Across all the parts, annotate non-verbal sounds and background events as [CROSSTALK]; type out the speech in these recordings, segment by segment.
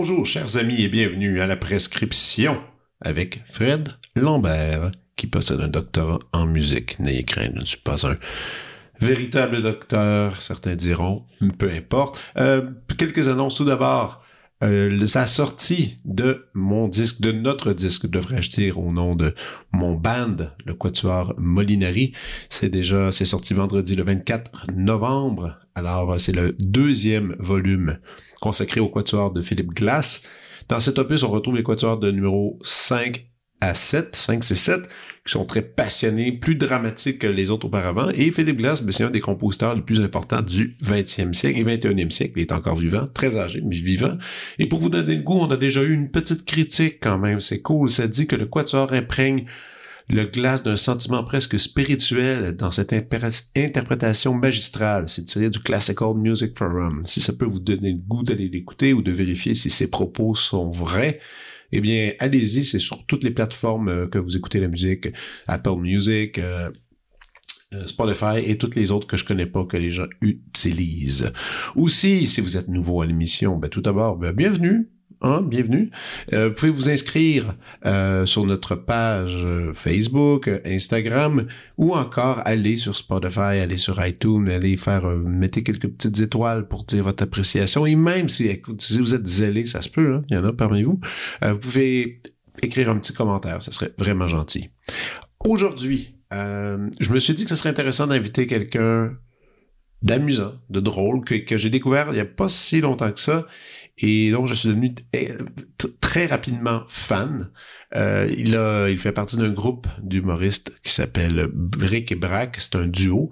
Bonjour, chers amis, et bienvenue à la prescription avec Fred Lambert, qui possède un doctorat en musique. N'ayez crainte, je ne suis pas un véritable docteur, certains diront, peu importe. Euh, quelques annonces tout d'abord. Euh, la sortie de mon disque, de notre disque, devrais-je dire, au nom de mon band, le Quatuor Molinari. C'est déjà, c'est sorti vendredi le 24 novembre. Alors, c'est le deuxième volume consacré au Quatuor de Philippe Glass. Dans cet opus, on retrouve les Quatuors de numéro 5 à 7, 5, c'est 7, qui sont très passionnés, plus dramatiques que les autres auparavant. Et Philippe Glass, ben, c'est un des compositeurs les plus importants du 20e siècle et 21e siècle. Il est encore vivant, très âgé, mais vivant. Et pour vous donner le goût, on a déjà eu une petite critique quand même. C'est cool. Ça dit que le quatuor imprègne le glace d'un sentiment presque spirituel dans cette interprétation magistrale. C'est tiré du Classical Music Forum. Si ça peut vous donner le goût d'aller l'écouter ou de vérifier si ses propos sont vrais, eh bien, allez-y, c'est sur toutes les plateformes euh, que vous écoutez la musique, Apple Music, euh, euh, Spotify et toutes les autres que je connais pas que les gens utilisent. Aussi, si vous êtes nouveau à l'émission, ben tout d'abord, ben, bienvenue. Hein, bienvenue. Euh, vous pouvez vous inscrire euh, sur notre page euh, Facebook, Instagram, ou encore aller sur Spotify, aller sur iTunes, aller faire mettez quelques petites étoiles pour dire votre appréciation. Et même si, vous êtes zélé, ça se peut, hein, il y en a parmi vous, vous pouvez écrire un petit commentaire, ça serait vraiment gentil. Aujourd'hui, je me suis dit que ce serait intéressant d'inviter quelqu'un d'amusant, de drôle, que j'ai découvert il n'y a pas si longtemps que ça et donc, je suis devenu très rapidement fan. Euh, il, fait partie d'un groupe d'humoristes qui s'appelle Brick et Brack. C'est un duo.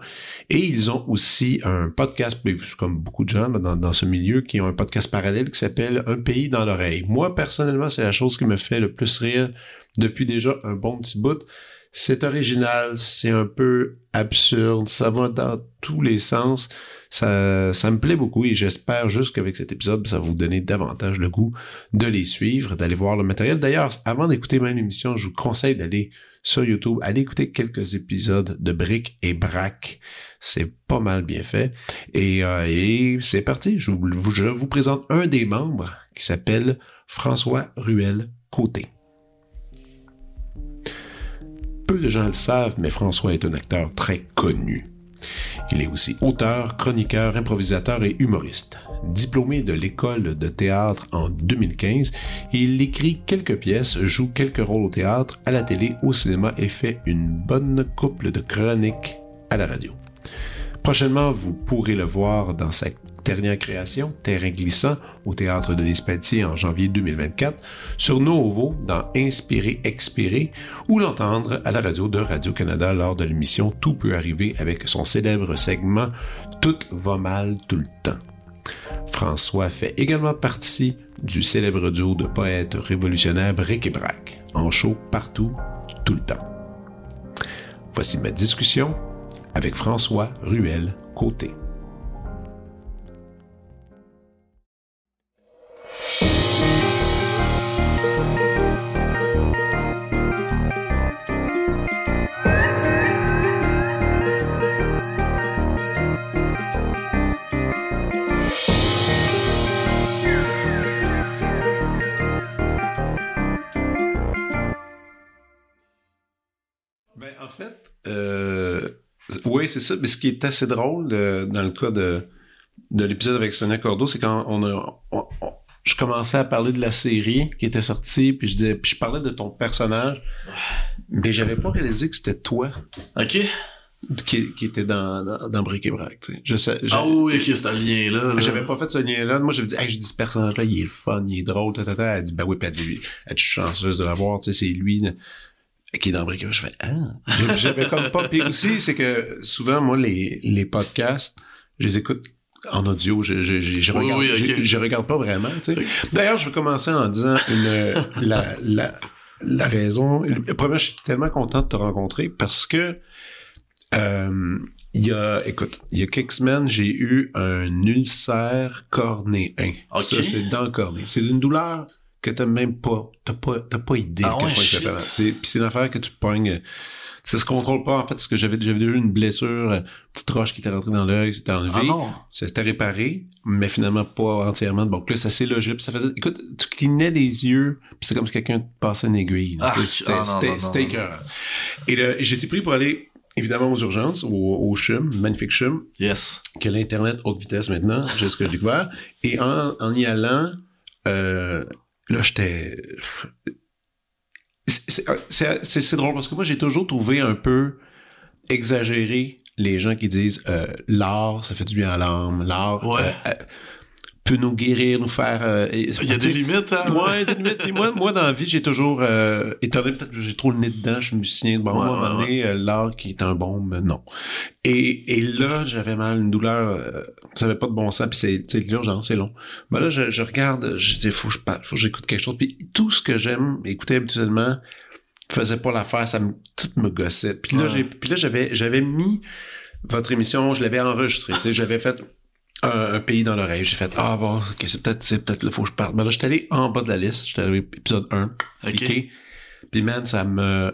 Et ils ont aussi un podcast, comme beaucoup de gens dans ce milieu, qui ont un podcast parallèle qui s'appelle Un pays dans l'oreille. Moi, personnellement, c'est la chose qui me fait le plus rire depuis déjà un bon petit bout. C'est original, c'est un peu absurde, ça va dans tous les sens. Ça, ça me plaît beaucoup et j'espère juste qu'avec cet épisode, ça va vous donner davantage le goût de les suivre, d'aller voir le matériel. D'ailleurs, avant d'écouter même l'émission, je vous conseille d'aller sur YouTube, aller écouter quelques épisodes de Brick et Brack. C'est pas mal bien fait. Et, euh, et c'est parti. Je vous, je vous présente un des membres qui s'appelle François Ruel Côté. Peu de gens le savent, mais François est un acteur très connu. Il est aussi auteur, chroniqueur, improvisateur et humoriste. Diplômé de l'école de théâtre en 2015, il écrit quelques pièces, joue quelques rôles au théâtre, à la télé, au cinéma et fait une bonne couple de chroniques à la radio. Prochainement, vous pourrez le voir dans sa dernière création, Terrain glissant, au théâtre de l'Espatier en janvier 2024, sur Novo dans Inspirer, Expirer, ou l'entendre à la radio de Radio-Canada lors de l'émission Tout peut arriver avec son célèbre segment Tout va mal tout le temps. François fait également partie du célèbre duo de poètes révolutionnaires Bric et Brac, en show partout, tout le temps. Voici ma discussion avec François Ruel Côté. Oui, c'est ça. Mais ce qui est assez drôle dans le cas de, de l'épisode avec Sonia Cordo, c'est quand on a. je commençais à parler de la série qui était sortie, puis je disais, puis je parlais de ton personnage, mais j'avais pas réalisé que c'était toi. Ok. Qui, qui était dans, dans, dans Brick et Brac, tu sais. Je sais, ah oui, ok, c'est un lien-là. Là. J'avais pas fait ce lien-là. Moi, j'avais dit, hey, j'ai dit, ce personnage-là, il est le fun, il est drôle, tata. Elle dit, ben oui, puis elle dit, es-tu chanceuse de l'avoir, tu sais, c'est lui qui est dans Brick Je fais ah. J'avais comme pas. Puis aussi, c'est que souvent, moi, les, les podcasts, je les écoute en audio, je, je, je, je regarde, je, regarde pas vraiment. Tu sais. D'ailleurs, je vais commencer en disant une, [LAUGHS] la, la, la raison. Premièrement, je suis tellement content de te rencontrer parce que euh, il y a, écoute, il y a quelques semaines, j'ai eu un ulcère cornéen. Ça, c'est dans le cornée. C'est une douleur que t'as même pas, t'as pas, t'as pas idée Ah ouais, c'est. C'est, c'est une affaire que tu pognes, euh, ça se contrôle pas, en fait, parce que j'avais, j'avais déjà eu une blessure, euh, petite roche qui était rentrée dans l'œil, c'était enlevé. Ah. C'était réparé, mais finalement pas entièrement. Donc là, ça s'est logé, puis ça faisait, écoute, tu clignais les yeux, puis c'était comme si quelqu'un te passait une aiguille. Ah, c'était, ah, c'était, c'était écœurant. Et là, été pris pour aller, évidemment, aux urgences, au, au CHUM, magnifique CHUM, Yes. que l'Internet haute vitesse maintenant, j'ai ce que j'ai découvert. Et en, en y allant, euh, là, j'étais... C'est- C'est drôle parce que moi, j'ai toujours trouvé un peu exagéré les gens qui disent euh, l'art, ça fait du bien à l'âme, l'art Ouais. euh, euh, peut nous guérir, nous faire... euh, et- Il y a des limites, hein? Ouais, des limites. Puis moi, moi, dans la vie, j'ai toujours, euh, étant donné peut-être que j'ai trop le nez dedans, je suis musicien, bon, Ouais, moi, à un moment donné, euh, l'art qui est un bon, mais non. Et, et là, j'avais mal, une douleur, euh, ça avait pas de bon sens, puis c'est, tu sais, l'urgence, c'est long. Mais là, je, je regarde, je dis, faut que je parle, faut que j'écoute quelque chose, puis tout ce que j'aime écouter habituellement faisait pas l'affaire, ça me, tout me gossait. Puis là, Ouais. j'ai, puis là, j'avais, j'avais mis votre émission, je l'avais enregistrée, tu sais, j'avais fait un, un pays dans l'oreille. J'ai fait ah bon, ok, c'est peut-être c'est peut-être le faut que je parte. Ben là, j'étais allé en bas de la liste, j'étais allé épisode 1, Ok. cliqué. Puis man, ça m'a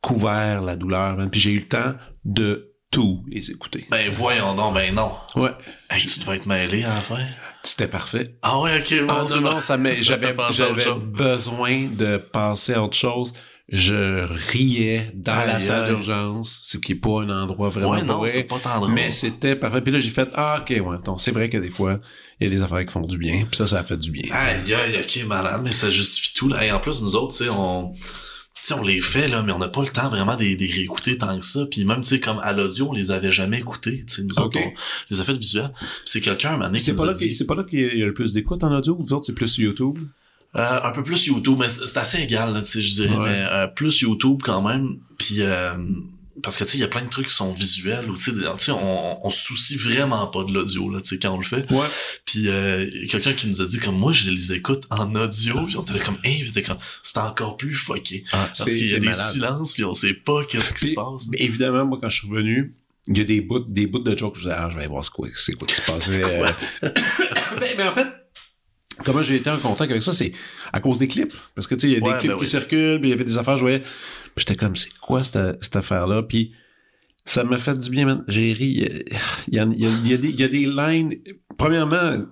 couvert la douleur, man. Puis j'ai eu le temps de tout les écouter. Ben voyons donc, ben non. Ouais, Hey, tu devais être mêlé à la fin. c'était parfait. Ah ouais, ok, bon, Ah non, bon. ça [LAUGHS] j'avais j'avais besoin de passer à autre chose. Je riais dans la salle d'urgence, ce qui est pas un endroit vraiment Ouais, non, pas tendre. Mais c'était parfait. Puis là, j'ai fait, ah, ok, ouais, attends, c'est vrai que des fois, il y a des affaires qui font du bien. Puis ça, ça a fait du bien. Aïe, aïe, ok, malade, mais ça justifie tout, là. Et en plus, nous autres, tu sais, on, tu sais, on les fait, là, mais on n'a pas le temps vraiment de les réécouter tant que ça. Puis même, tu sais, comme à l'audio, on les avait jamais écoutés, tu sais, nous autres, on les a fait visuels. C'est quelqu'un, un qui C'est pas, dit- pas là qu'il y a- il y a le plus d'écoute en audio, vous autres, c'est plus YouTube? Euh, un peu plus YouTube, mais c'est assez égal, là, tu sais, je dirais, Ouais. mais euh, plus YouTube quand même. Puis euh, parce que tu sais, il y a plein de trucs qui sont visuels ou tu sais, on, on se soucie vraiment pas de l'audio là, tu sais, quand on le fait. Ouais. Puis euh, quelqu'un qui nous a dit comme moi, je les écoute en audio, puis on était comme, hey, puis t'es comme, c'est encore plus fucké. Ah, Parce qu'il y a des silences, puis on sait pas qu'est-ce qui se passe. mais évidemment, moi, quand je suis revenu, il y a des bouts, des bouts de jokes, je disais, ah, je vais aller voir c'est quoi, c'est quoi qui se passait. [LAUGHS] euh. [LAUGHS] [COUGHS] mais, mais en fait, comment j'ai été en contact avec ça, c'est à cause des clips. Parce que, tu sais, il y a Ouais, des clips ben qui oui. circulent, puis il y avait des affaires, je voyais. Puis j'étais comme, c'est quoi cette, cette affaire-là? Puis ça m'a fait du bien, man. J'ai ri. Il y a, il y a- il y a des, il y a des lines. Premièrement,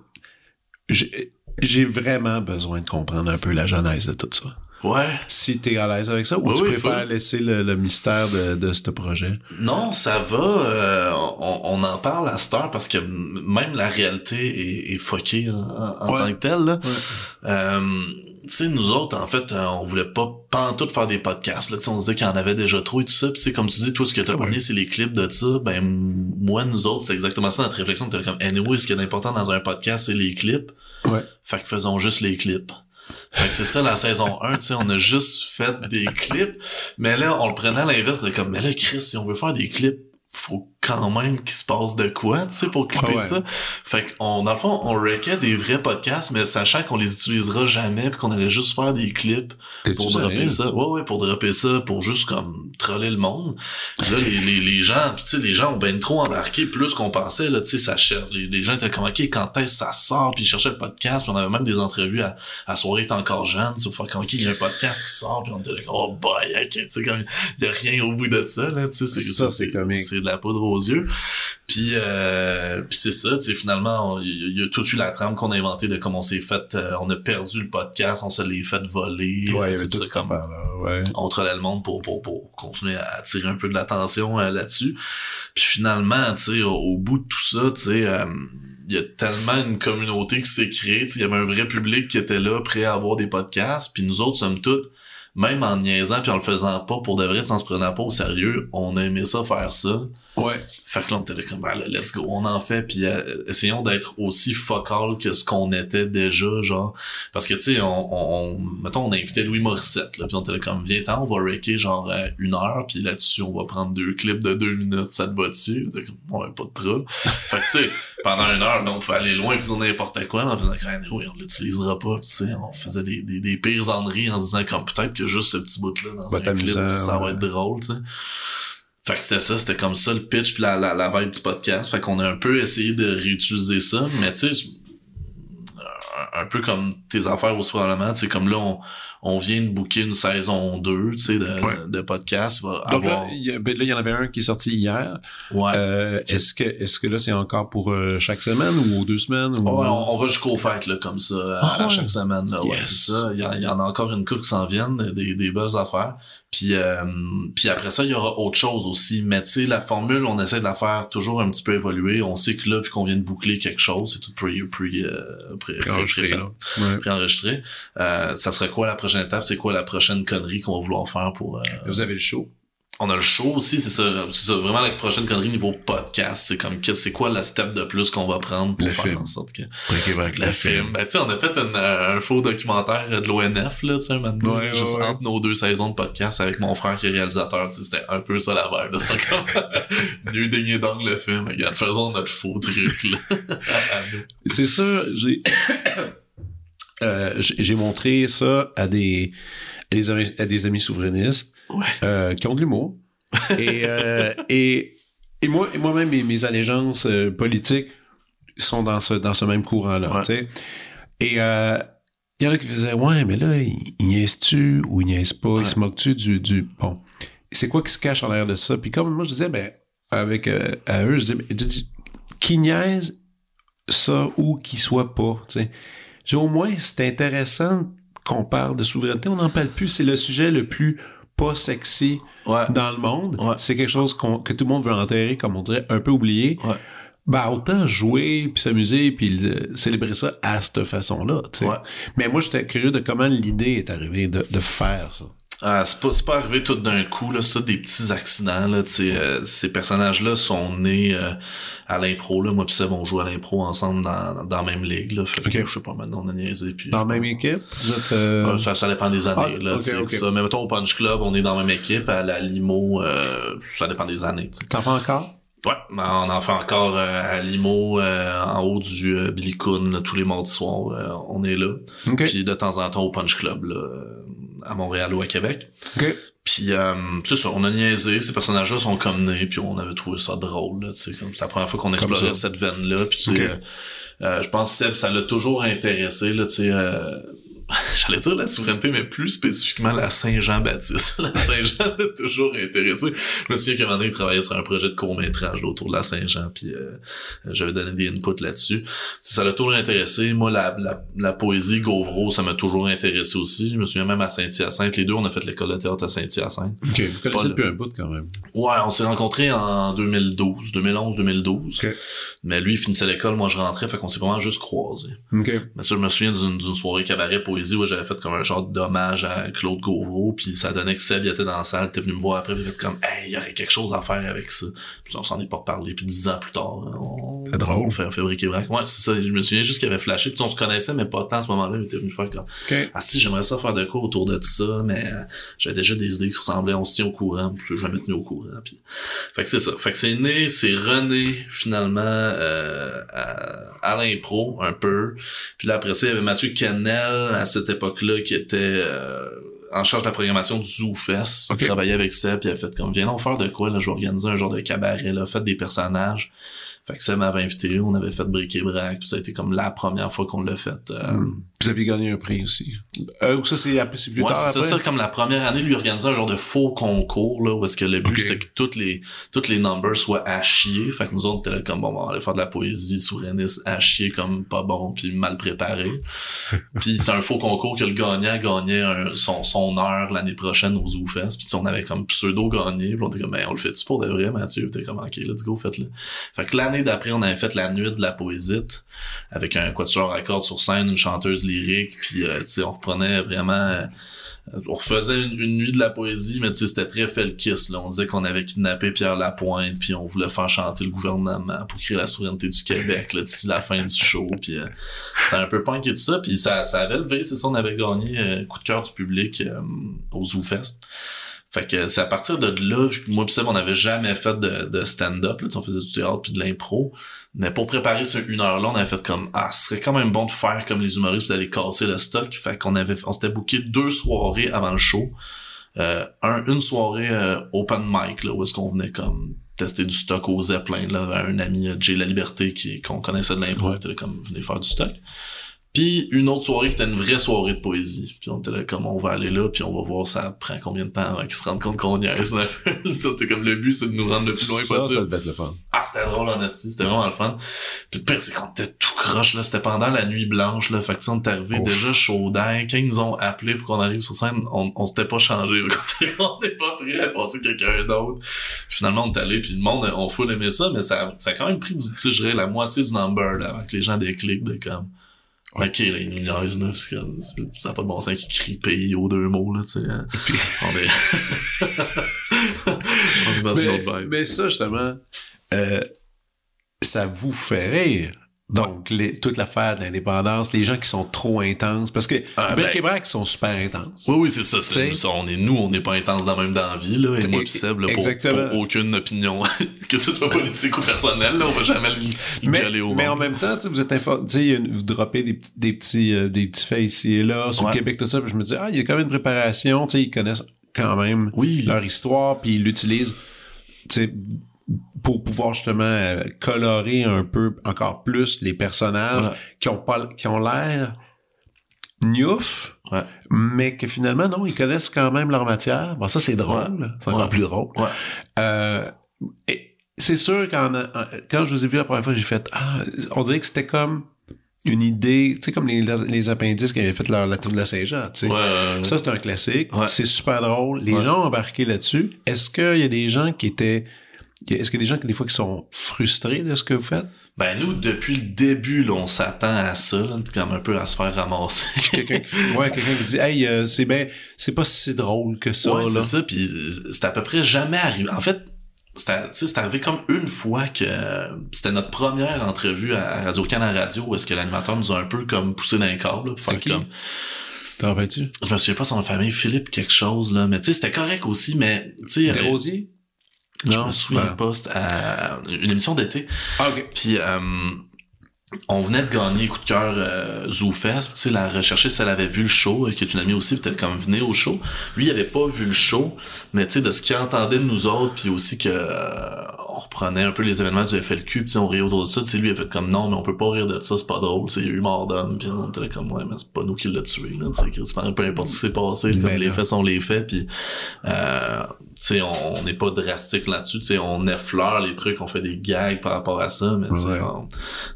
j'ai vraiment besoin de comprendre un peu la genèse de tout ça. Ouais. Si t'es à l'aise avec ça, ou Oui, tu oui, préfères laisser le, le mystère de, de ce projet? Non, ça va. euh, on, on en parle à cette heure parce que même la réalité est, est fuckée en, en Ouais. tant que telle. Là. Ouais. Euh, tu sais, nous autres, en fait, euh, on voulait pas pantoute faire des podcasts. Là. Tu sais, on se disait qu'il y en avait déjà trop et tout ça. Puis c'est comme tu dis, toi, ce que t'as Ah c'est les clips de ça. Ben moi, nous autres, c'est exactement ça notre réflexion. T'es comme, anyway, ce qui est important dans un podcast, c'est les clips. Ouais. Fait que faisons juste les clips. Fait que c'est ça la saison 1, tu sais, on a juste fait des clips, mais là, on le prenait à l'inverse de comme, mais là, Chris, si on veut faire des clips, faut quand même qu'il se passe de quoi, tu sais, pour clipper Ah ouais. ça. Fait qu'on, dans le fond, on rackait des vrais podcasts, mais sachant qu'on les utilisera jamais, puis qu'on allait juste faire des clips pour dropper ça. Ouais, ouais, pour dropper ça, pour juste comme troller le monde. Puis là, les, les, les gens, tu sais, les gens ont ben trop embarqué plus qu'on pensait, là, tu sais, ça cherche. Les, les gens étaient comme, OK, quand est-ce que ça sort? Puis ils cherchaient le podcast, puis on avait même des entrevues à, à Soirée est encore jeune, tu sais, pour faire comme, OK, il y a un podcast qui sort, puis on était là, oh boy, OK, tu sais, comme, il y a rien au bout de ça, là, tu sais, c'est Ça, c'est. C'est de la poudre aux yeux. Puis, euh, puis c'est ça, tu sais, finalement, il y, a- tout eu la trame qu'on a inventée de comment on s'est fait, euh, on a perdu le podcast, on se l'est fait voler. Ouais, il y avait tu sais, toute ça, comme- affaire-là, ouais. on trollait le monde pour, pour, pour continuer à attirer un peu de l'attention euh, là-dessus. Puis finalement, tu sais, au, au bout de tout ça, tu sais, euh, il y a tellement une communauté qui s'est créée, tu sais, il y avait un vrai public qui était là, prêt à avoir des podcasts, puis nous autres, sommes toutes, même en niaisant puis en le faisant pas pour de vrai, en se prenant pas au sérieux, on aimait ça faire ça. Ouais. Fait que là, on était comme, ben, là, let's go, on en fait, puis euh, essayons d'être aussi focal que ce qu'on était déjà, genre, parce que, tu sais, on, on, on- mettons, on a invité Louis Morissette, là, puis on était comme, viens-t'en, on va raker, genre, euh, une heure, puis là-dessus, on va prendre deux clips de deux minutes, ça te va dessus? On pas de trouble. [LAUGHS] fait que, tu sais, pendant une heure, là, on pouvait aller loin, puis on n'importe quoi, là, en faisant comme, oui, on l'utilisera pas, tu sais, on faisait des, des, des pires enneries en se disant, comme, peut-être que juste ce petit bout-là, dans Va un clip, ça va être drôle, tu sais. Fait que c'était ça, c'était comme ça le pitch puis la, la, la vibe du podcast. Fait qu'on a un peu essayé de réutiliser ça, mais tu sais, un peu comme tes affaires aussi probablement, c'est comme là on, on vient de booker une saison 2, tu sais de, de podcast, Donc là, il ben y, en avait un qui est sorti hier. Ouais. Euh, est-ce que est-ce que là c'est encore pour euh, chaque semaine ou deux semaines ou... on, va jusqu'au fête là comme ça à, ah chaque semaine là, ouais, c'est ça, il y, en a encore une coupe qui s'en viennent, des, des belles affaires. Puis, euh, puis après ça, il y aura autre chose aussi. Mais tu sais, la formule, on essaie de la faire toujours un petit peu évoluer. On sait que là, vu qu'on vient de boucler quelque chose, c'est tout pré, pré, euh, pré, pré enregistré. Euh, ça serait quoi la prochaine étape? C'est quoi la prochaine connerie qu'on va vouloir faire pour... Euh, Vous avez le show? On a le show aussi, c'est ça, c'est ça, vraiment la prochaine connerie niveau podcast, c'est comme c'est quoi la step de plus qu'on va prendre pour faire en sorte que avec le film. Ben tu sais, on a fait un faux documentaire de l'ONF là, tu sais, maintenant, ouais, juste entre nos deux saisons de podcast avec mon frère qui est réalisateur, tu sais, c'était un peu ça la vibe. Dieu daigné d'angle le film, regarde, faisons notre faux truc là. [LAUGHS] c'est ça, j'ai [COUGHS] euh, j'ai montré ça à des à des amis souverainistes euh, qui ont de l'humour. et, euh, [LAUGHS] et, et, moi, et moi-même, mes, mes allégeances euh, politiques sont dans ce, dans ce même courant-là. Et il y en a qui faisaient Ouais, mais là, il, niaise-tu ou il niaise pas, il se moque-tu du, du. Bon. C'est quoi qui se cache en l'air de ça? Puis comme moi, je disais, ben, avec à eux, je disais, qui niaise ça ou qui soit pas, tu sais. Au moins, c'est intéressant qu'on parle de souveraineté, on n'en parle plus. C'est le sujet le plus pas sexy dans le monde. C'est quelque chose que tout le monde veut enterrer, comme on dirait, un peu oublié. Bah autant jouer puis s'amuser puis célébrer ça à cette façon-là. Mais moi j'étais curieux de comment l'idée est arrivée de, de faire ça. Ah, c'est pas, pas arrivé tout d'un coup, là, ça, des petits accidents, là, euh, ces personnages-là sont nés euh, à l'impro, là. Moi pis Seb, on joue à l'impro ensemble dans, dans la même ligue, là. Fait que, je sais pas, maintenant, on a niaisé, puis... Dans la même équipe? Vous êtes, euh, ça, ça dépend des années, ah, là, ça. Mais mettons, au Punch Club, on est dans la même équipe, à la Limo, ça dépend des années, T'en fais encore? Ouais, ben, on en fait encore à Limo, en haut du Billy Coon, tous les mardis soirs, on est là. Puis de temps en temps au Punch Club, là à Montréal ou à Québec. Okay. Puis euh, c'est ça, on a niaisé, ces personnages-là sont comme nés, puis on avait trouvé ça drôle, tu sais, comme c'est la première fois qu'on explorait cette veine-là, puis tu sais, euh, euh, je pense que Seb, ça l'a toujours intéressé, là, tu sais, euh, [LAUGHS] j'allais dire la souveraineté, mais plus spécifiquement la Saint-Jean-Baptiste. [LAUGHS] la Saint-Jean l'a toujours intéressé. Je me souviens qu'à un moment donné, il travaillait sur un projet de court-métrage autour de la Saint-Jean, puis euh, j'avais donné des inputs là-dessus. Ça l'a toujours intéressé. Moi, la, la, la poésie Gauvreau, ça m'a toujours intéressé aussi. Je me souviens même à Saint-Hyacinthe. Les deux, on a fait l'école de théâtre à Saint-Hyacinthe. OK, vous connaissez depuis un bout quand même. Ouais, on s'est rencontrés en 2012, 2011, 2012. Mais lui, il finissait l'école, moi je rentrais, fait qu'on s'est vraiment juste croisés. OK. Mais ça, je me souviens d'une soirée cabaret poésie où j'avais fait comme un genre d'hommage à Claude Gauvreau, puis ça donnait que Seb il était dans la salle, t'es venu me voir après, il fait comme hey, il y aurait quelque chose à faire avec ça. Puis on s'en est pas reparlé, puis dix ans plus tard, on, c'est drôle. on fait, un bric brac. Ouais, c'est ça, je me souviens juste qu'il avait flashé, puis on se connaissait mais pas tant à ce moment-là, il était venu faire comme ah si j'aimerais ça faire de quoi autour de tout ça, mais euh, j'avais déjà des idées qui ressemblaient, on se tient au courant, puis je suis jamais tenu au courant. Puis... Fait que c'est ça. Fait que c'est né, c'est rené finalement euh, à, à l'impro un peu. Puis là après ça, il y avait Mathieu Kennel à cette époque-là qui était euh, en charge de la programmation du Zoo Fest. Il travaillait avec Seb, puis il a fait comme, viens on faire de quoi, là, je vais organiser un genre de cabaret, là, faites des personnages. Fait que Seb m'avait invité, on avait fait Brick et Brac, puis ça a été comme la première fois qu'on l'a fait. Euh, hmm. Vous aviez gagné un prix aussi. Euh, ou ça, c'est plus ouais, tard c'est ça, comme la première année, lui organisait un genre de faux concours, là, où est-ce que le but, c'était que toutes les, toutes les numbers soient à chier. Fait que nous autres, là comme, bon, on va aller faire de la poésie souverainiste à chier comme pas bon, puis mal préparé. [LAUGHS] puis c'est un faux concours que le gagnant gagnait un, son, son heure l'année prochaine aux ZooFest. Puis on avait comme pseudo gagné, puis on était comme, ben, on le fait-tu pour de vrai, Mathieu? T'es comme, ok, let's go, faites-le. Fait que l'année d'après, on avait fait la nuit de la poésie avec un quatuor à cordes sur scène, une chanteuse lyrique, puis euh, tu sais, on reprenait vraiment euh, on refaisait une, nuit de la poésie, mais tu sais, c'était très felkis, là. On disait qu'on avait kidnappé Pierre Lapointe, puis on voulait faire chanter le gouvernement pour créer la souveraineté du Québec, là, d'ici la fin du show, puis euh, c'était un peu punk et tout ça, puis ça, ça avait levé, c'est ça, on avait gagné coup de cœur du public au ZooFest. Fait que c'est à partir de là, moi pis Seb, on n'avait jamais fait de, de stand-up, là, on faisait du théâtre puis de l'impro. Mais pour préparer ce une heure-là, on avait fait comme Ah, ce serait quand même bon de faire comme les humoristes d'aller casser le stock. Fait qu'on avait on s'était booké deux soirées avant le show. Euh, un, une soirée euh, open mic là, où est-ce qu'on venait comme tester du stock au Zeppelin là, un ami euh, Jay La Liberté qui qu'on connaissait de l'impro, ouais. comme venez faire du stock. Puis une autre soirée qui était une vraie soirée de poésie. Puis on était là comme on va aller là, puis on va voir ça prend combien de temps avant qu'ils se rendent compte qu'on niaise. Là. [LAUGHS] c'était comme le but, c'est de nous rendre le plus loin ça, possible. Ça devait être le fun. Ah, c'était drôle, en esti, c'était vraiment le fun. Puis le pire, c'est qu'on était tout croche, là. C'était pendant la nuit blanche, là. Fait que, on est arrivé déjà chaud d'air. Quand ils nous ont appelé pour qu'on arrive sur scène, on, on s'était pas changé. [LAUGHS] on n'est pas prêt à passer quelqu'un d'autre. Finalement, on est allé, puis le monde, on full aimé ça, mais ça, ça a quand même pris du, tu sais, la moitié du number, là, avant que les gens décliquent de comme, Ok, là, ils nous niaisent, là, parce que ça n'a pas de bon sens qu'ils crient pays aux deux mots, là, tu sais. hein. [LAUGHS] On est... on est dans une Mais, autre vibe. mais ça, justement, euh, ça vous fait rire. Donc, les, toute l'affaire de l'indépendance, les gens qui sont trop intenses, parce que Ah, Bric ben- et Brac sont super intenses. Oui, oui, c'est ça. c'est- on est nous, on n'est pas intense dans la même dans vie, là. Et moi, Et- Seb, là, pour, pour aucune opinion, [LAUGHS] que ce soit politique ou personnel, là, on va jamais le, le Mais, gueuler au mais en même temps, tu sais, vous êtes info- tu sais, il y a une- vous droppez des, petits- des petits, euh, des petits faits ici et là, sur Ouais. le Québec, tout ça, puis je me dis, ah, il y a quand même une préparation, tu sais, ils connaissent quand même Oui. leur histoire, puis ils l'utilisent, tu sais, pour pouvoir justement euh, colorer un peu encore plus les personnages Ouais. qui ont pas, qui ont l'air gnouf, Ouais. mais que finalement, non, ils connaissent quand même leur matière. Bon, ça, c'est drôle. Ouais. C'est encore plus drôle. Euh, et c'est sûr qu'en quand je vous ai vu la première fois, j'ai fait ah, on dirait que c'était comme une idée, tu sais comme les, les appendices qui avaient fait leur, la tour de la Saint-Jean, tu sais. Ouais, ouais, ouais. Ça c'est un classique, c'est super drôle. Les gens ont embarqué là-dessus. Est-ce qu'il y a des gens qui étaient est-ce qu'il y a des gens qui des fois qui sont frustrés de ce que vous faites? Ben, nous, depuis le début, là, on s'attend à ça, là, comme un peu à se faire ramasser. Quelqu'un qui ouais, quelqu'un qui dit "Hey, euh, c'est ben c'est pas si drôle que ça ouais, là." c'est ça, puis c'est à peu près jamais arrivé. En fait, c'est arrivé comme une fois que c'était notre première entrevue à Radio-Canada Radio où est-ce que l'animateur nous a un peu comme poussé là, pour C'était qui? comme, T'en rappelles-tu? Je me souviens pas son famille, Philippe quelque chose, là, mais tu sais, c'était correct aussi, mais tu sais, je me souviens Ben. pas, à une émission d'été. Ah OK. Puis euh, on venait de gagner coup de cœur euh, ZooFest. Tu sais, la recherchiste, elle avait vu le show, euh, qui est une amie aussi, peut-être comme venait au show. Lui, il avait pas vu le show, mais tu sais, de ce qu'il entendait de nous autres, puis aussi que euh, on reprenait un peu les événements du FLQ, puis on riait autour de ça. Tu sais, lui, il a fait comme non, mais on peut pas rire de ça, c'est pas drôle. C'est eu mort d'homme, puis on était comme ouais, mais c'est pas nous qui l'a tué. Là, tu sais, peu importe ce qui s'est passé, comme les faits sont les faits, puis euh, sais, on n'est pas drastique là-dessus. Tu sais, on effleure les trucs, on fait des gags par rapport à ça, mais Ouais.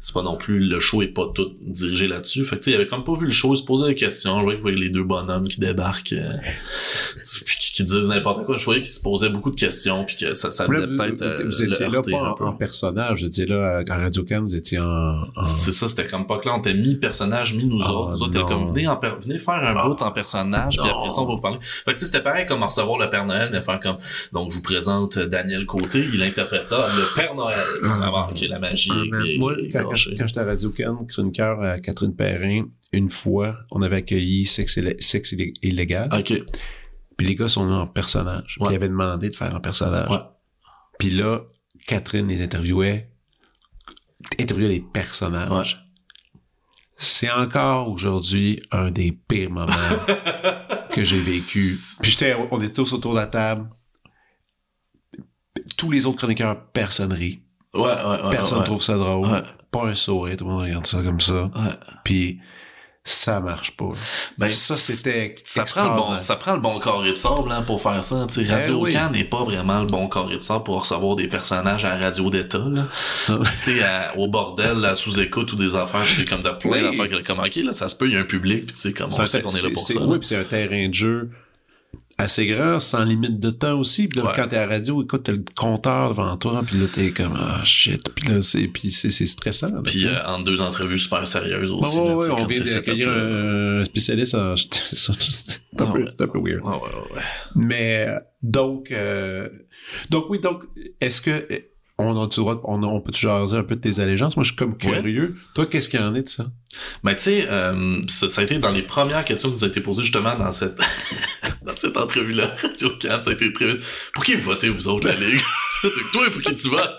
c'est pas non plus le show est pas tout dirigé là-dessus. Fait que tu sais, il avait comme pas vu le show, il se posait des questions. Je voyais qu'il voyait les deux bonhommes qui débarquent, euh, [LAUGHS] qui, qui disent n'importe quoi. Je voyais qu'ils se posaient beaucoup de questions, puis que ça, ça venait peut-être. euh, vous étiez là pas en, personnage, vous étiez là à Radio Can, vous étiez en, en- C'est ça, c'était comme pas clair. On était mi-personnage, mi-nous Ah, autres. Nous autres, comme, venez, en venez faire un bout en personnage, puis après ça, on va vous parler. Fait que, tu sais, c'était pareil comme recevoir le Père Noël, mais faire comme, donc, je vous présente euh, Daniel Côté, il interprétera le Père Noël. Ah. Ah, ok, la magie Ah, est- moi, quand, quand, gâchée. quand j'étais à Radio Can, chroniqueur à Catherine Perrin, une fois, on avait accueilli Sexe, Illé- Sexe Illé- illégal, Ok. puis les gars sont venus en personnage, puis ils avaient demandé de faire en personnage. Ouais. Puis là, Catherine les interviewait, interviewait les personnages. C'est encore aujourd'hui un des pires moments [LAUGHS] que j'ai vécu. Puis j'étais, on était tous autour de la table. Tous les autres chroniqueurs, personne rit. Ouais, ouais, ouais. Personne ouais, trouve ça drôle. Pas un sourire, tout le monde regarde ça comme ça. Ouais. Puis ça marche pas. Ben, ça, c'était Ça prend, le bon, ça prend le bon carré de sable hein, pour faire ça. Tu sais, Radio Eh oui. N'est pas vraiment le bon carré de sable pour recevoir des personnages à radio d'État. Non. si t'es au bordel, à sous-écoute ou des affaires, c'est comme t'as plein Oui. d'affaires comme ok, là, ça se peut, il y a un public, puis tu sais, comme on sait qu'on est là pour ça. Oui, puis c'est un terrain de jeu assez grand, sans limite de temps aussi. Puis là, Ouais. quand t'es à la radio, écoute, t'as le compteur devant toi, puis là, t'es comme, ah, shit. Puis là, c'est, puis c'est, c'est stressant. là, Puis euh, entre deux entrevues super sérieuses Ouais, aussi. ouais, là, tu ouais, sais, on vient d'accueillir un spécialiste en... [LAUGHS] C'est ça, c'est un, Ah peu, ouais. c'est un peu weird. Ouais, ouais, ouais, ouais. Mais, euh, donc, euh, donc oui, donc, est-ce que, on a le droit, on, on peut tu jaser un peu de tes allégeances? Moi, je suis comme curieux. Toi, qu'est-ce qu'il y en est de ça? Ben, tu sais, euh, ça, ça a été dans les premières questions qui nous a été posées justement dans cette, [LAUGHS] dans cette entrevue-là, Radio 4, ça a été très vite. Pour qui vous votez, vous autres, la Ligue? Toi, pour qui tu votes?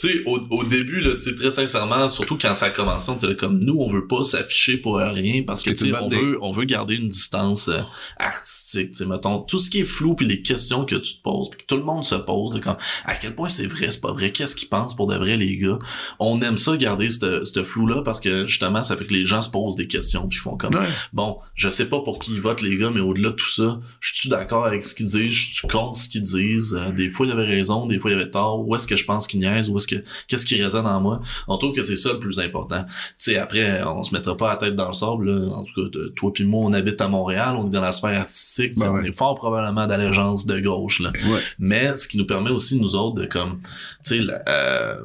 tu sais, au, au, début, là, très sincèrement, surtout quand ça a commencé, on était comme, nous, on veut pas s'afficher pour rien parce que, tu on veut, on veut garder une distance euh, artistique, tu sais, mettons, tout ce qui est flou puis les questions que tu te poses, puis que tout le monde se pose, de comme, à quel point c'est vrai, c'est pas vrai, qu'est-ce qu'ils pensent pour de vrai, les gars. On aime ça, garder ce flou-là parce que, justement, ça fait que les gens se posent des questions puis font comme, bon, je sais pas pour qui ils votent, les gars, mais au-delà de tout ça, je suis d'accord avec ce qu'ils disent, je suis contre ce qu'ils disent, euh, des fois, il avait raison, des fois, il y avait tort, où est-ce que je pense qu'ils niaisent, où est-ce que, qu'est-ce qui résonne en moi? On trouve que c'est ça le plus important. Tu sais, après, on se mettra pas la tête dans le sable, là. En tout cas, toi puis moi, on habite à Montréal, on est dans la sphère artistique, ben on est fort probablement d'allégeance de gauche, là. Mais ce qui nous permet aussi, nous autres, de comme, tu sais, la, euh,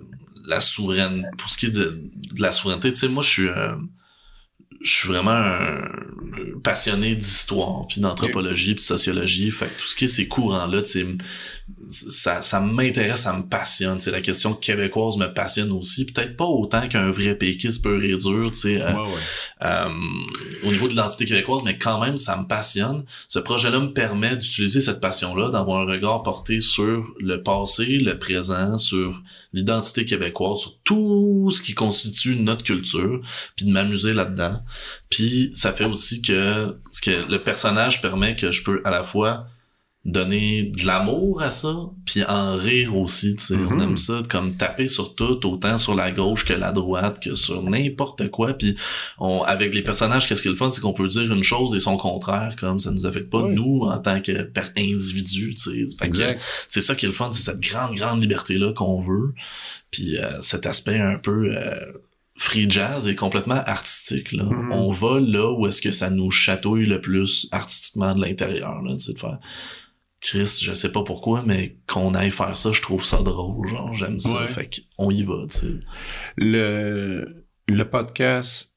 la souveraineté, pour ce qui est de, la souveraineté, tu sais, moi, je suis, euh, je suis vraiment un passionné d'histoire puis d'anthropologie puis de sociologie fait que tout ce qui est ces courants là tu ça ça m'intéresse ça me passionne. C'est la question québécoise me passionne aussi. Peut-être pas autant qu'un vrai péquiste peut réduire tu sais euh, euh, au niveau de l'identité québécoise mais quand même ça me passionne. Ce projet là me permet d'utiliser cette passion là d'avoir un regard porté sur le passé le présent sur l'identité québécoise sur tout ce qui constitue notre culture puis de m'amuser là-dedans. Puis ça fait aussi que ce que le personnage permet que je peux à la fois donner de l'amour à ça, puis en rire aussi, tu sais. On mm-hmm. aime ça comme taper sur tout, autant sur la gauche que la droite, que sur n'importe quoi. Puis on, avec les personnages, qu'est-ce qu'ils font, c'est qu'on peut dire une chose et son contraire, comme ça nous affecte pas nous en tant que individu, tu sais. C'est ça qui est le fun, c'est cette grande, grande liberté-là qu'on veut. Puis euh, cet aspect un peu... Euh, free jazz est complètement artistique. Là. Mm-hmm. On va là où est-ce que ça nous chatouille le plus artistiquement de l'intérieur. Là, de faire Chris, je sais pas pourquoi, mais qu'on aille faire ça, je trouve ça drôle. Genre, j'aime ça. Fait qu'on y va, tu sais. Le, le podcast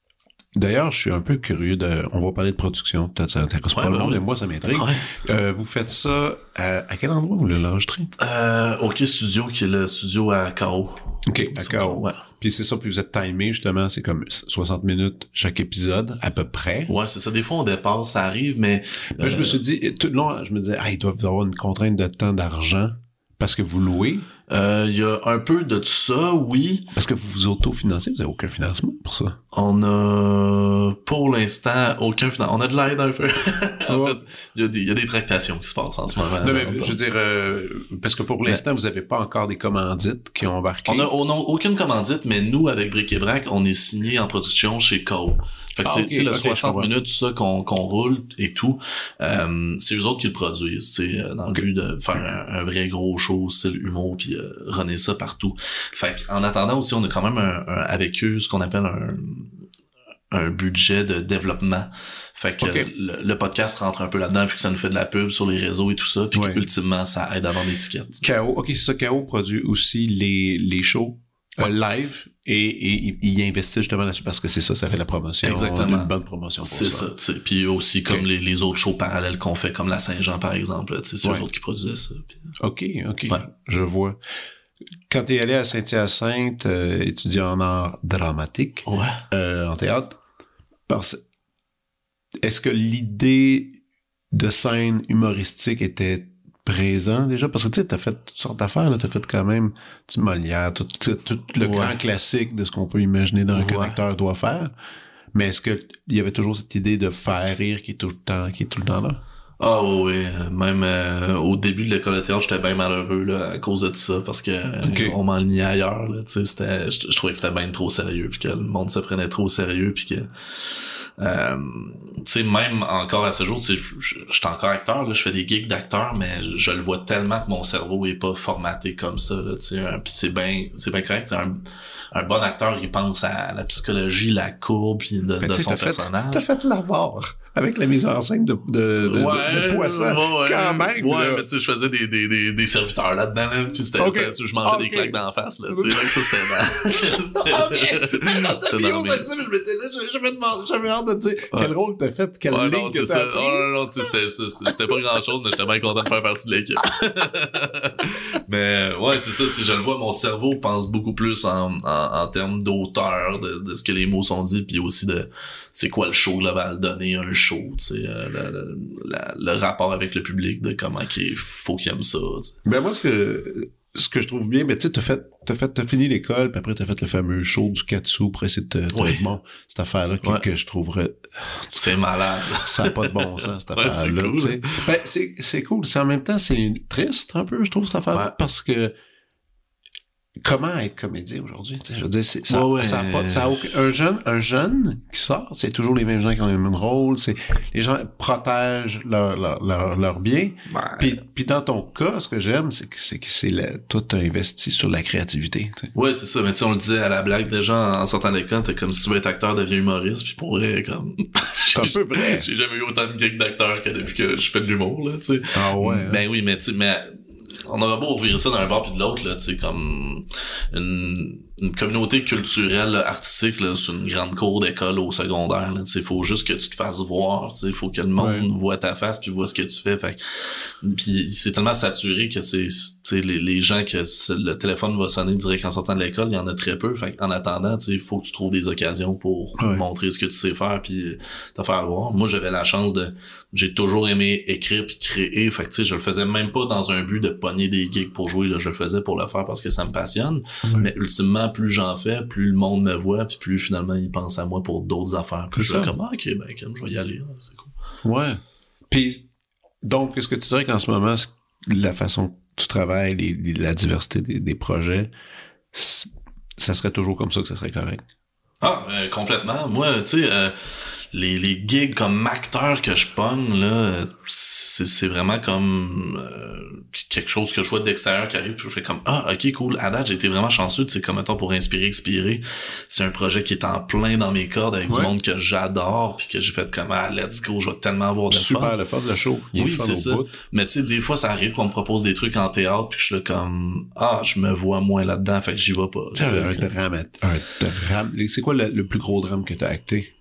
D'ailleurs, je suis un peu curieux de. On va parler de production. Peut-être ça intéresse pas le monde, mais moi, ça m'intrigue. Euh, vous faites ça à, à quel endroit vous l'enregistrez? Euh, OK Studio, qui est le studio à K.O. OK, à K.O. Ouais. Puis c'est ça, puis vous êtes timé, justement, c'est comme 60 minutes chaque épisode, à peu près. Ouais, c'est ça. Des fois, on dépasse, ça arrive, mais... je me euh, suis dit, tout le long, je me disais, ah, ils doivent avoir une contrainte de temps, d'argent, parce que vous louez. Il euh, y a un peu de tout ça, oui. Parce que vous vous autofinancez, vous avez aucun financement pour ça. On a, pour l'instant, aucun financement. On a de l'aide un peu. [LAUGHS] il y, a des tractations qui se passent en ce moment. Non, mais je veux dire, euh, parce que pour l'instant, vous n'avez pas encore des commandites qui ont embarqué. On a, on a aucune commandite, mais nous, avec Brick et Brac, on est signé en production chez Co. Fait que ah, c'est le 60 minutes, ça, qu'on roule et tout. Euh, c'est eux autres qui le produisent, c'est dans le but de faire un, vrai gros show, style humour, puis euh, runner ça partout. Fait en attendant aussi, on a quand même un, avec eux ce qu'on appelle un un budget de développement. Fait que le, podcast rentre un peu là-dedans vu que ça nous fait de la pub sur les réseaux et tout ça, puis ultimement ça aide à vendre l'étiquette. KO, ok, c'est ça, KO produit aussi les, les shows euh, live et, et, il investit justement là-dessus parce que c'est ça, ça fait la promotion. Exactement. Une bonne promotion C'est ça. Puis aussi comme les, les, autres shows parallèles qu'on fait, comme la Saint-Jean par exemple, c'est eux autres qui produisaient ça. Ok, ok. Je vois. Quand t'es allé à Saint-Hyacinthe, euh, étudier en art dramatique, euh, en théâtre, parce est-ce que l'idée de scène humoristique était présent déjà? Parce que tu sais, t'as fait toutes sortes d'affaires, là. T'as fait quand même du Molière, tout, tout le grand classique de ce qu'on peut imaginer d'un ouais. doit faire. Mais est-ce que il y avait toujours cette idée de faire rire qui est tout le temps, qui est tout le temps là? Ah oui, même euh, au début de l'école de théâtre, j'étais bien malheureux là, à cause de tout ça parce que euh, on m'enlignait ailleurs. Là, je, je trouvais que c'était bien trop sérieux puis que le monde se prenait trop au sérieux puis que euh, tu sais, même encore à ce jour, tu sais, je suis encore acteur, là, je fais des gigs d'acteur, mais je, le vois tellement que mon cerveau est pas formaté comme ça, là, tu sais, puis c'est bien, c'est bien correct, un, un bon acteur, il pense à la psychologie, la courbe, puis de, de son personnage. T'as fait l'avoir avec la mise en scène de, de, de, ouais, de poisson. Ouais, quand même. Ouais, mais tu sais, je faisais des, des, des, des serviteurs là-dedans, là, puis c'était, okay. je mangeais des claques d'en face, là, tu sais, ça, c'était dans... [LAUGHS] [LAUGHS] ok! [LAUGHS] C'était dans je m'étais là, j'avais j'avais hâte de dire quel rôle t'as fait, quelle ligne non, que t'as Oh, non, non, tu sais, c'était pas grand-chose, mais j'étais bien content de faire partie de l'équipe. mais, ouais, c'est ça, tu sais, je le vois, mon cerveau pense beaucoup plus en, en, en termes d'auteur, de, de ce que les mots sont dits, puis aussi de c'est quoi le show global, donner un show, tu sais, euh, le, le, rapport avec le public de comment qu'il faut qu'il aime ça. Ben moi, ce que ce que je trouve bien, mais tu sais, t'as fait, t'as fait, t'as fini l'école, puis après t'as fait le fameux show du Katsu pour essayer de te, Oui. bon, cette affaire-là que, Ouais. que je trouverais, C'est malade. ça n'a pas de bon sens, cette [LAUGHS] Ouais, affaire-là, cool. Ben, c'est, c'est cool. C'est en même temps, c'est triste un peu, je trouve, cette affaire-là, Ouais. parce que comment être comédien aujourd'hui, je veux dire, c'est, ça, Ouais, ouais. ça a pas, ça a aucun- un jeune, un jeune qui sort, c'est toujours les mêmes gens qui ont les mêmes rôles, c'est, les gens protègent leur, leur, leur, leur bien, puis, puis dans ton cas, ce que j'aime, c'est que c'est que c'est la- toi t'as investi sur la créativité. tu sais. Ouais, c'est ça. Mais tu sais, on le disait à la blague déjà en sortant de l'école, t'es comme si tu veux être acteur, deviens humoriste, puis pour vrai, comme. C'est un peu vrai. J'ai jamais eu autant de gigs d'acteur que depuis que je fais de l'humour, là, tu sais. Ah ouais. hein? Ben oui, mais tu sais, mais on aurait beau ouvrir ça d'un bord puis de l'autre, là, tu sais, comme une, une communauté culturelle, artistique, là, sur une grande cour d'école au secondaire, là, tu sais, faut juste que tu te fasses voir, tu sais, faut que le monde Ouais. voit ta face puis voit ce que tu fais, fait puis c'est tellement saturé que c'est, tu sais, les, les gens que c'est- le téléphone va sonner direct en sortant de l'école, il y en a très peu, fait en attendant, tu sais, il faut que tu trouves des occasions pour Ouais. montrer ce que tu sais faire puis te faire voir. Moi, j'avais la chance de, j'ai toujours aimé écrire puis créer, fait que tu sais, je le faisais même pas dans un but de pogner des gigs pour jouer, là, je le faisais pour le faire parce que ça me passionne. Ouais. Mais ultimement, plus j'en fais, plus le monde me voit, puis plus finalement il pense à moi pour d'autres affaires. Puis je suis comme, ah, ok, ben, comme, je vais y aller, là, c'est cool. Ouais. Puis, donc, est-ce que tu dirais qu'en ce moment, la façon que tu travailles, les- les- la diversité des, des projets, ça serait toujours comme ça que ça serait correct? Ah, euh, complètement. Moi, tu sais, euh, les, les gigs comme acteur que je pogne, là, c'est c'est vraiment comme euh, quelque chose que je vois d'extérieur qui arrive, puis je fais comme Ah, ok, cool. À date, j'ai été vraiment chanceux, tu sais, comme mettons pour inspirer, expirer. C'est un projet qui est en plein dans mes cordes avec Ouais. du monde que j'adore, puis que j'ai fait comme Ah, let's go, je vais tellement avoir de Super fun. le fun, le show. Il Oui, c'est ça. bout. Mais tu sais, des fois, ça arrive qu'on me propose des trucs en théâtre, puis que je suis là comme Ah, je me vois moins là-dedans, fait que j'y vais pas. C'est un que- drame, un drame. C'est quoi le, le plus gros drame que t'as acté?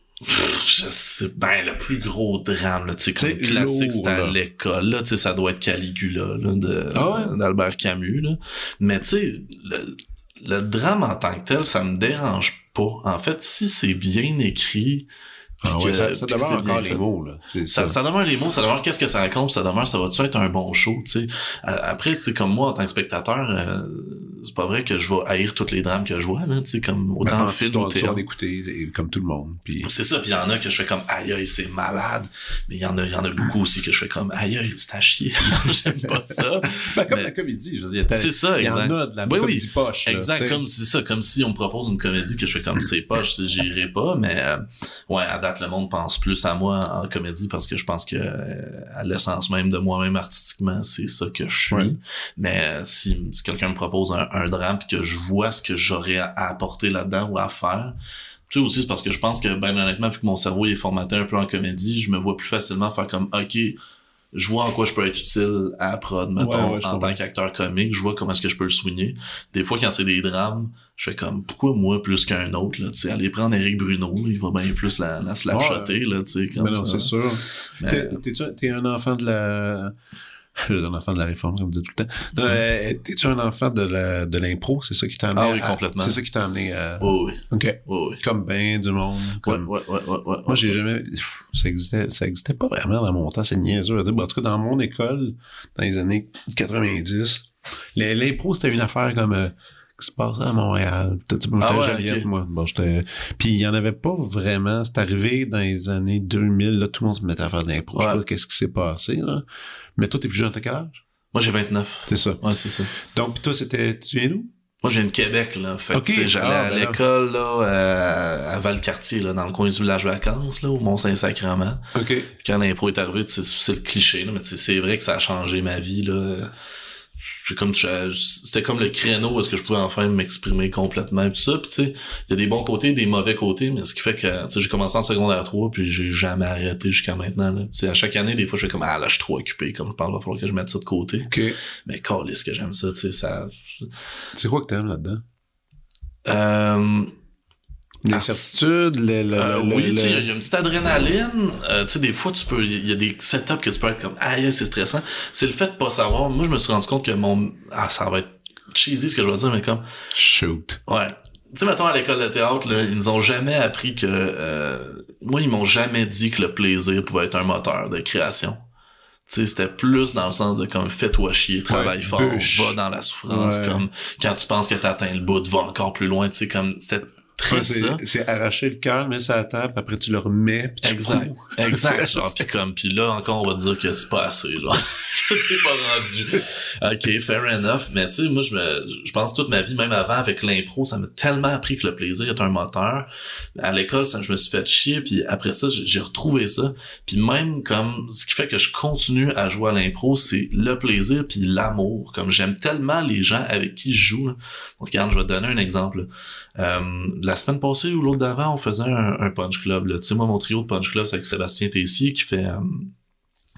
Je sais ben le plus gros drame là tu sais comme classique c'était à l'école là tu sais ça doit être Caligula là de Ah ouais? d'Albert Camus là. Mais tu sais le, le drame en tant que tel ça me dérange pas. En fait si c'est bien écrit Ah que- ça, ça demeure encore les mots, là. Ça, ça. ça demeure les mots, ça demeure qu'est-ce que ça raconte, ça demeure ça va-tu être un bon show, tu sais. Après, tu sais, comme moi, en tant que spectateur, euh, c'est pas vrai que je vais haïr tous les drames que je vois, là, tu sais, comme autant en film ou tu dois théâtre. en écouter, et comme tout le monde. Puis, C'est ça, puis il y en a que je fais comme aïe aïe, c'est malade. Mais il y en a, il y en a beaucoup aussi que je fais comme aïe aïe, c'est à chier. [LAUGHS] J'aime pas ça. [LAUGHS] ben, comme mais- la comédie, je veux dire, C'est ça, il y exact. en a de la Oui, comédie oui. poche. là, Exact, comme c'est ça, comme si on me propose une comédie que je fais comme c'est sais, j'irai pas, mais euh, ouais, à date le monde pense plus à moi en comédie parce que je pense que euh, à l'essence même de moi-même artistiquement, c'est ça que je suis. Ouais. Mais euh, si, si quelqu'un me propose un, un drame puis que je vois ce que j'aurais à, à apporter là-dedans ou à faire, tu sais aussi c'est parce que je pense que ben honnêtement vu que mon cerveau est formaté un peu en comédie, je me vois plus facilement faire comme OK, je vois en quoi je peux être utile à prod, mettons, Ouais, ouais, je en tant qu'acteur comique, je vois comment est-ce que je peux le soigner. Des fois, quand c'est des drames, je fais comme, pourquoi moi plus qu'un autre, là, tu sais, aller prendre Eric Bruno, là, il va bien plus la, la slapshotter, là, tu sais, comme Mais non, ça. c'est sûr. Mais- T'es- T'es-tu t'es un enfant de la... un enfant de la réforme, comme vous dites tout le temps. Non, euh, T'es-tu un enfant de la de l'impro? C'est ça qui t'a amené Ah oui, à- complètement. C'est ça qui t'a amené à... Oh, oui, OK. oh, oui. Comme ben du monde. Ouais, Comme... ouais, ouais, ouais, ouais. Moi, j'ai jamais... pff, Ça existait, ça existait pas vraiment dans mon temps. C'est niaiseux. à dire. Bon, en tout cas, dans mon école, dans les années 90, les- l'impro, c'était une affaire comme... euh, qui se passait à Montréal. J'étais Ah ouais, Joliette, moi. Bon, j'étais... Puis il y en avait pas vraiment. C'est arrivé dans les années 2000, là, tout le monde se mettait à faire de l'impro. Je sais pas qu'est-ce qui s'est passé, là. Mais toi, t'es plus jeune, t'as quel âge? Moi, j'ai 29. C'est ça. Ouais, c'est ça. Donc, pis toi, c'était... Tu viens d'où? Moi, je viens de Québec, là. Fait j'allais Ah, à ben l'école, là, euh, à Valcartier, là, dans le coin du village vacances, là, au Mont-Saint-Sacrement. OK. Puis quand l'impro est arrivé, c'est le cliché, là, mais c'est vrai que ça a changé ma vie, là. Comme c'était comme le créneau où est-ce que je pouvais enfin m'exprimer complètement et tout ça. Puis tu sais, il y a des bons côtés, des mauvais côtés, mais ce qui fait que tu sais, j'ai commencé en secondaire 3 puis j'ai jamais arrêté jusqu'à maintenant. Là. Tu sais, à chaque année, des fois, je fais comme ah là, je suis trop occupé, comme je parle, va falloir que je mette ça de côté. OK. Mais ce que j'aime ça, tu sais, ça. C'est quoi que t'aimes là-dedans? Euh, L'incertitude, le, le, Euh, le- oui, le- tu il y a- il y, a une petite adrénaline. Euh, tu sais, des fois, tu peux, il y a des setups que tu peux être comme, aïe, c'est stressant. C'est le fait de pas savoir. Moi, je me suis rendu compte que mon, ah, ça va être cheesy ce que je vais dire, mais comme, Shoot. ouais. Tu sais, mettons, à l'école de théâtre, là, ils nous ont jamais appris que, euh, moi, ils m'ont jamais dit que le plaisir pouvait être un moteur de création. Tu sais, c'était plus dans le sens de comme fais-toi chier, travaille fort, va dans la souffrance, comme quand tu penses que t'as atteint le bout, va encore plus loin, tu sais, comme c'était c'est arracher le cœur, mais ça à table, après tu le remets, puis tu Exact. Exact. [LAUGHS] genre, pis comme, pis là, encore, on va dire que c'est pas assez, genre. [LAUGHS] t'es pas rendu. OK, fair enough. Mais tu sais, moi, je me, je pense toute ma vie, même avant, avec l'impro, ça m'a tellement appris que le plaisir est un moteur. À l'école, ça, je me suis fait chier, puis après ça, j'ai retrouvé ça. Puis même comme, ce qui fait que je continue à jouer à l'impro, c'est le plaisir puis l'amour. Comme j'aime tellement les gens avec qui je joue. regarde, je vais te donner un exemple. Euh, la semaine passée ou l'autre d'avant, on faisait un, punch club. Tu sais, moi, mon trio de punch club, c'est avec Sébastien Tessier qui fait euh,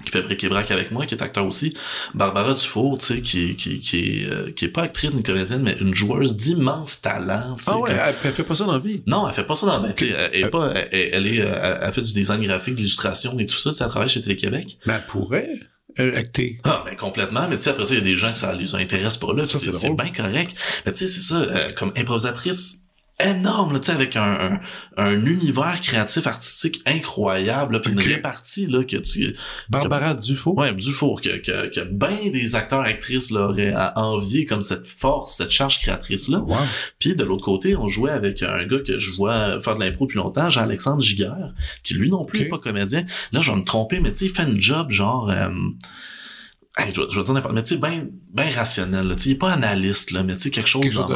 qui fait bric brac avec moi, qui est acteur aussi. Barbara Dufour, tu sais, qui, qui, qui, est, euh, qui est pas actrice ni comédienne, mais une joueuse d'immense talent. Ah ouais, elle, fait pas ça dans la vie? Non, elle fait pas ça dans la vie. Elle, elle, pas, elle, est, elle, fait du design graphique, de l'illustration et tout ça. Elle travaille chez Télé-Québec. Mais elle pourrait acter. Ah, ben complètement. Mais tu sais, après ça, il y a des gens que ça les intéresse pas là. C'est bien correct. Mais tu sais, c'est ça, comme improvisatrice, énorme, tu sais, avec un, un, univers créatif artistique incroyable, puis une répartie là que tu. Barbara Dufour? Ouais, Dufour que que, que ben des acteurs actrices là auraient à envier comme cette force, cette charge créatrice là. Puis de l'autre côté, on jouait avec un gars que je vois faire de l'impro depuis longtemps, Jean-Alexandre Giguère, qui lui non plus est pas comédien. Là, je vais me tromper, mais tu sais, il fait une job genre. Euh, je, vais, dire n'importe mais tu sais, ben, ben rationnel, tu sais, il est pas analyste, là, mais tu sais, quelque chose genre,